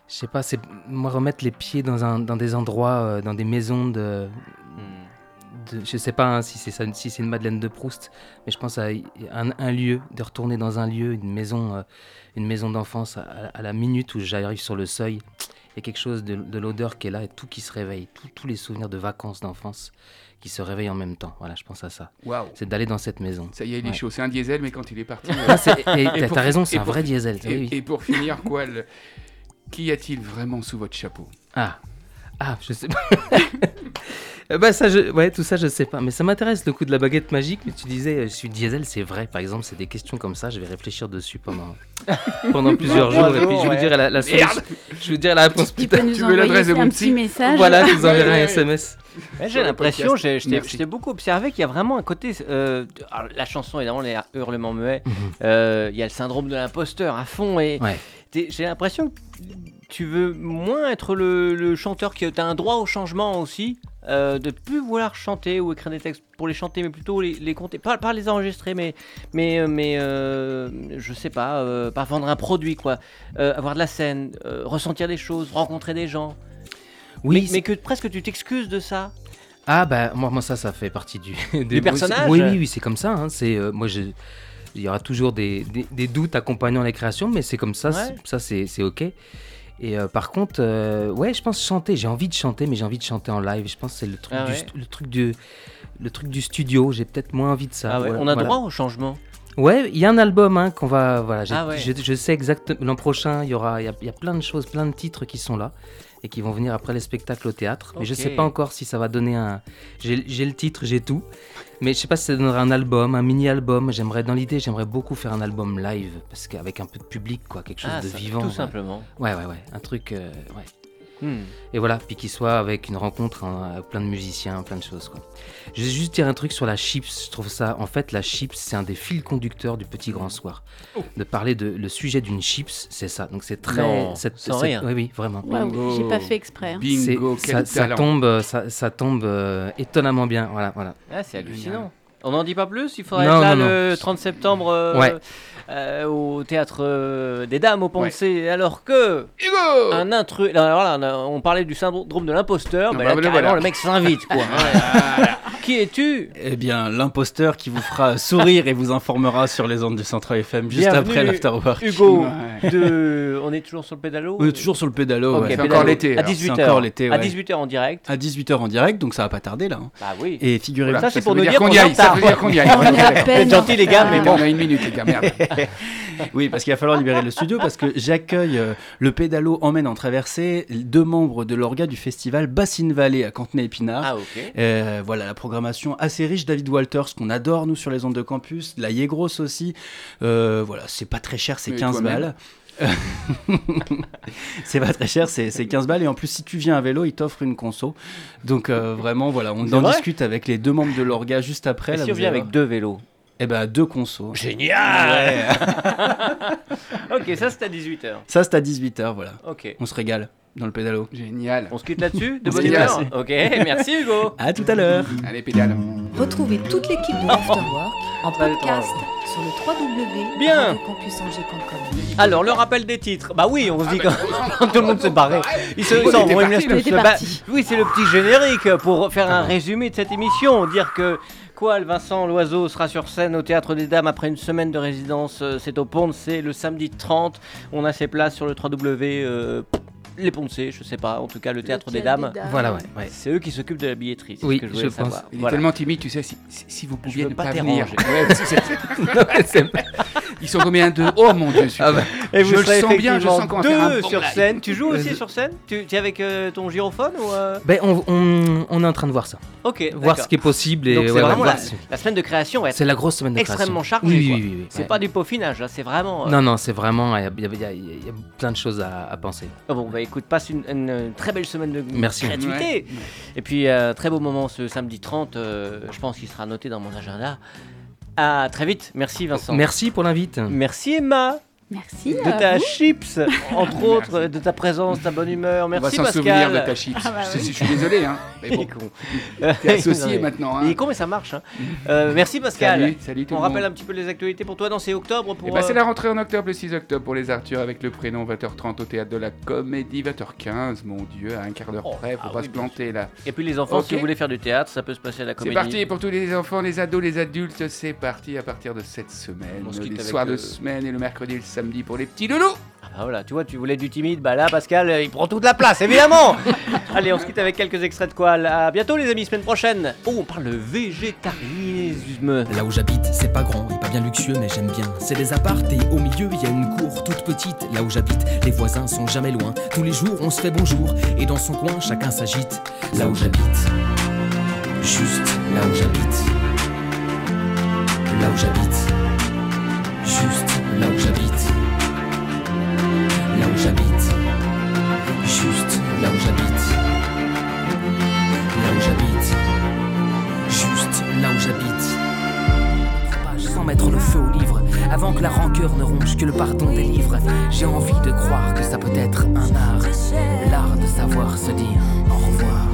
je sais pas, c'est moi remettre les pieds dans, un, dans des endroits, euh, dans des maisons de, de- je sais pas hein, si c'est ça, si c'est une Madeleine de Proust, mais je pense à un, un lieu, de retourner dans un lieu, une maison, euh, une maison d'enfance à, à la minute où j'arrive sur le seuil. Il y a quelque chose de, de l'odeur qui est là et tout qui se réveille, tous les souvenirs de vacances d'enfance qui se réveillent en même temps. Voilà, je pense à ça. Waouh C'est d'aller dans cette maison. Ça y est, il est Ouais. chaud. C'est un diesel, mais quand il est parti. euh, Ah, t'as raison, c'est un pour- vrai diesel. et, oui, oui. et pour finir, Qual, qu'y a-t-il vraiment sous votre chapeau? Ah, ah, je sais pas. Euh, bah ça, je... ouais, tout ça, je sais pas. Mais ça m'intéresse le coup de la baguette magique. Mais tu disais, euh, je suis diesel, c'est vrai. Par exemple, c'est des questions comme ça. Je vais réfléchir dessus pendant pendant plusieurs jours. Et puis je vous ouais. dirai la, la solution. Je vous dirai la réponse Tu plus tard. Tu veux l'adresse de un mon petit message Voilà, je vous enverrai un. SMS. Ouais, j'ai l'impression, j'ai- je t'ai beaucoup observé qu'il y a vraiment un côté. euh, la chanson, évidemment, les hurlements muets. Mhm. euh, Il y a le syndrome de l'imposteur à fond. Et Ouais. j'ai l'impression que tu veux moins être le, le chanteur qui a un droit au changement aussi. euh, de plus vouloir chanter ou écrire des textes pour les chanter, mais plutôt les, les compter. Pas, pas les enregistrer, mais, mais, euh, mais euh, je sais pas, euh, pas vendre un produit, quoi. Avoir de la scène, ressentir des choses, rencontrer des gens. Oui, mais, mais que presque tu t'excuses de ça. Ah bah moi, moi ça, ça fait partie du Du personnage Oui, oui, oui, c'est comme ça. hein. C'est moi, je... il y aura toujours des, des- des doutes accompagnant les créations, mais c'est comme ça. Ouais. Ça, c'est ok. Et euh, par contre, euh, ouais, je pense chanter. J'ai envie de chanter, mais j'ai envie de chanter en live. Je pense que c'est le truc Ah du ouais. le truc du le truc du studio. J'ai peut-être moins envie de ça. Ah ouais, on a voilà. droit au changement. Ouais, il y a un album hein, qu'on va. Voilà, Ah ouais. je, je sais exactement. L'an prochain, il y aura. Il y, a, il y a plein de choses, plein de titres qui sont là et qui vont venir après les spectacles au théâtre. Mais je sais pas encore si ça va donner un. J'ai le titre, j'ai tout. Mais je sais pas si ça donnera un album, un mini-album. J'aimerais, dans l'idée, j'aimerais beaucoup faire un album live parce qu'avec un peu de public, quoi, quelque chose Ah, de ça, vivant. Tout ouais. simplement. Ouais, ouais, ouais, un truc. euh, ouais. Hmm. Et voilà, puis qu'il soit avec une rencontre, hein, plein de musiciens, plein de choses. Quoi. Je vais juste dire un truc sur la chips. Je trouve ça, en fait, la chips, c'est un des fils conducteurs du Petit Grand Soir. De parler de le sujet d'une chips, c'est ça. Donc c'est très. Non, cette- sans cette- rien. Oui, oui, vraiment. J'ai pas fait exprès. hein. Bingo, C'est- quel ça, ça tombe, euh, ça, ça tombe euh, étonnamment bien. Voilà, voilà. Ah, c'est Génial. hallucinant. On n'en dit pas plus Il faudra Non, être là non, le 30 septembre euh, Ouais. euh, au théâtre euh, des Dames au Ponce. Alors que Hugo un intrus. là, on, parlait du syndrome de l'imposteur. Mais bah, là, voilà, carrément, voilà. le mec s'invite quoi. Qui es-tu Eh bien, l'imposteur qui vous fera sourire et vous informera sur les ondes du Centre FM juste Bienvenue, après l'afterwork. Hugo, Ouais. de... on est toujours sur le pédalo On est toujours sur le pédalo. Ok, ouais. C'est pédalo. encore l'été, À alors. 18h. C'est encore l'été, À ouais. 18h en direct. À 18h en direct, donc ça va pas tarder là. hein. Bah oui. Et figurez-vous. Ça, c'est pour nous dire qu'on y aille. Ça veut dire qu'on y aille. On est gentils les gars, mais On bon. a une minute, les gars, merde. Oui, parce qu'il va falloir libérer le studio parce que j'accueille euh, le pédalo emmène en traversée deux membres de l'orga du festival Bassine Valley à Cantenay-Épinard. Ah ok. Euh, voilà, la programmation assez riche. David Walters, qu'on adore, nous, sur les ondes de campus. La Yegros aussi. Euh, voilà, c'est pas très cher, c'est Mais 15 toi-même. balles. c'est pas très cher, c'est c'est 15 balles. Et en plus, si tu viens à vélo, ils t'offrent une conso. Donc, euh, vraiment, voilà, on en vrai? discute avec les deux membres de l'orga juste après. Là, si on vient avec deux vélos? Eh ben, deux consos. Génial Ok, ça c'est à 18h. Ça, c'est à 18h, voilà. Ok. On se régale dans le pédalo. Génial. On se quitte là-dessus De On bonne quitte Ok, merci Hugo À tout à l'heure. Allez, pédale. Retrouvez toute l'équipe de l'Afterwork En podcast sur le Bien. www.radiocampusangers.com. Alors, le rappel des titres. Bah oui, on se dit quand, tout le monde s'est barré. Ils se, était Bah, oui, c'est le petit générique pour faire un résumé de cette émission. Dire que. Quoi, le Vincent Loiseau sera sur scène au Théâtre des Dames après une semaine de résidence. euh, C'est au Pont c'est le samedi 30. On a ses places sur le 3W. Les Poncés, je sais pas. En tout cas, le Théâtre des Dames. Voilà, ouais. ouais. C'est eux qui s'occupent de la billetterie. Oui, ce que je, pense. savoir. Il est Voilà. tellement timide, tu sais, si, si- si vous pouviez ne pas pas, venir. Ouais, Ils sont combien de Oh mon dieu, super. Ah bah, Et Je le sens bien, je sens qu'on un deux bon sur live. scène. Tu joues aussi Euh, sur scène Tu es avec euh, ton gyrophone ou euh Ben, on, on- on est en train de voir ça. Ok. Voir ce qui est possible. Et Donc c'est ouais, ouais, vraiment la, semaine de création va être C'est la grosse semaine de extrêmement création. chargée. Oui, oui, oui. oui, C'est ouais. pas du peaufinage, là, c'est vraiment. euh, Non, non, c'est vraiment. Il y, a- y y y plein de choses à, à penser. ah Bon, bah écoute, passe une, une, euh, très belle semaine de Merci. créativité. Ouais. Et puis, euh, très beau moment ce samedi 30. euh, je pense qu'il sera noté dans mon agenda. À très vite. Merci Vincent. Merci pour l'invite. Merci Emma Merci. de ta vous. chips, entre autres, de ta présence, ta bonne humeur. On va Merci s'en Pascal. souvenir de ta chips. Ah bah je, oui. je suis désolé, hein. Mais Il est bon, con. t'es associé Non, maintenant. Il est Hein. con mais ça marche. hein. Euh, merci Pascal. Salut, salut tout On le rappelle monde. un petit peu les actualités pour toi dans ces octobre pour Eh ben, c'est euh, la rentrée en octobre, le 6 octobre pour les Arthur avec le prénom 20h30 au théâtre de la Comédie, 20h15, mon dieu, à un quart d'heure Oh, près, faut ah pas oui, se planter là. Et puis les enfants, Ok. si vous voulez faire du théâtre, ça peut se passer à la C'est comédie. parti pour tous les enfants, les ados, les adultes, c'est parti à partir de cette semaine. On se quitte Les soirs euh, de semaine et le mercredi le samedi pour les petits loulous. Ah bah voilà, tu vois, tu voulais du timide, bah là Pascal, il prend toute la place, évidemment Allez, on se quitte avec quelques extraits de quoi À bientôt les amis, semaine prochaine Oh, on parle de végétarisme Là où j'habite, c'est pas grand et pas bien luxueux, mais j'aime bien. C'est des appartes et au milieu, il y a une cour toute petite. Là où j'habite, les voisins sont jamais loin. Tous les jours, on se fait bonjour et dans son coin, chacun s'agite. Là où j'habite, juste là où j'habite. Là où j'habite, juste là où j'habite. Là où j'habite, juste là où j'habite. Sans mettre le feu au livre, avant que la rancœur ne ronge, que le pardon délivre. J'ai envie de croire que ça peut être un art, l'art de savoir se dire au revoir.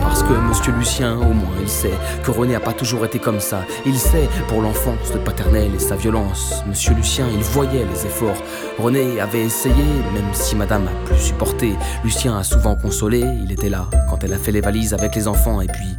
Parce que Monsieur Lucien, au moins, il sait que René a pas toujours été comme ça. Il sait, pour l'enfance, le paternel et sa violence. Monsieur Lucien, il voyait les efforts. René avait essayé, même si Madame a plus supporté. Lucien a souvent consolé, il était là quand elle a fait les valises avec les enfants, et puis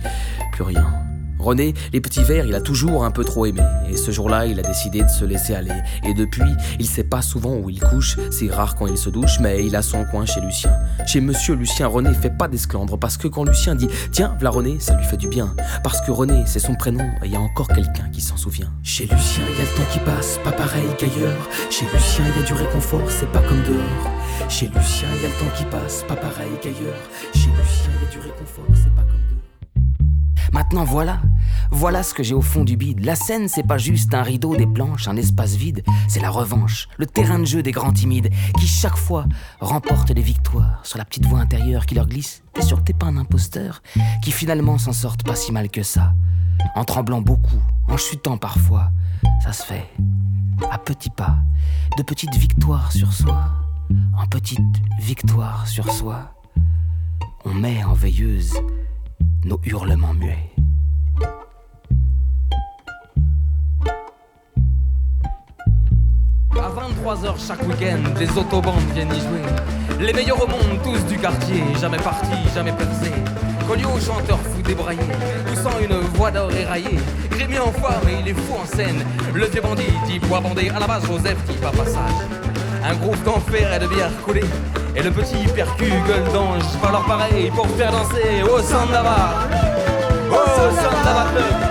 plus rien. René, les petits verres, il a toujours un peu trop aimé. Et ce jour-là, il a décidé de se laisser aller. Et depuis, il sait pas souvent où il couche. C'est rare quand il se douche, mais il a son coin chez Lucien. Chez Monsieur Lucien, René fait pas d'esclandre. Parce que quand Lucien dit Tiens, v'là René, ça lui fait du bien. Parce que René, c'est son prénom, et il y a encore quelqu'un qui s'en souvient. Chez Lucien, il y a le temps qui passe, pas pareil qu'ailleurs. Chez Lucien, il y a du réconfort, c'est pas comme dehors. Chez Lucien, il y a le temps qui passe, pas pareil qu'ailleurs. Chez Lucien, il y a du réconfort, c'est pas comme dehors. Maintenant voilà, voilà ce que j'ai au fond du bide. La scène, c'est pas juste un rideau, des planches, un espace vide. C'est la revanche, le terrain de jeu des grands timides qui chaque fois remportent des victoires sur la petite voie intérieure qui leur glisse. T'es sûr que t'es pas un imposteur Qui finalement s'en sortent pas si mal que ça. En tremblant beaucoup, en chutant parfois. Ça se fait à petits pas, de petites victoires sur soi, en petites victoires sur soi. On met en veilleuse nos hurlements muets. À 23h chaque week-end, les autobandes viennent y jouer. Les meilleurs au monde, tous du quartier, jamais partis, jamais percés. Colliot, chanteur fou débraillé, poussant une voix d'or éraillée. Grémy en forme et il est fou en scène. Le vieux bandit, type bois bandé, à la base Joseph, type à passage. Un groupe d'enfer et de bière coulée. Et le petit percu, gueule d'ange, pas leur pareil pour faire danser au Sandava. Au Sandava.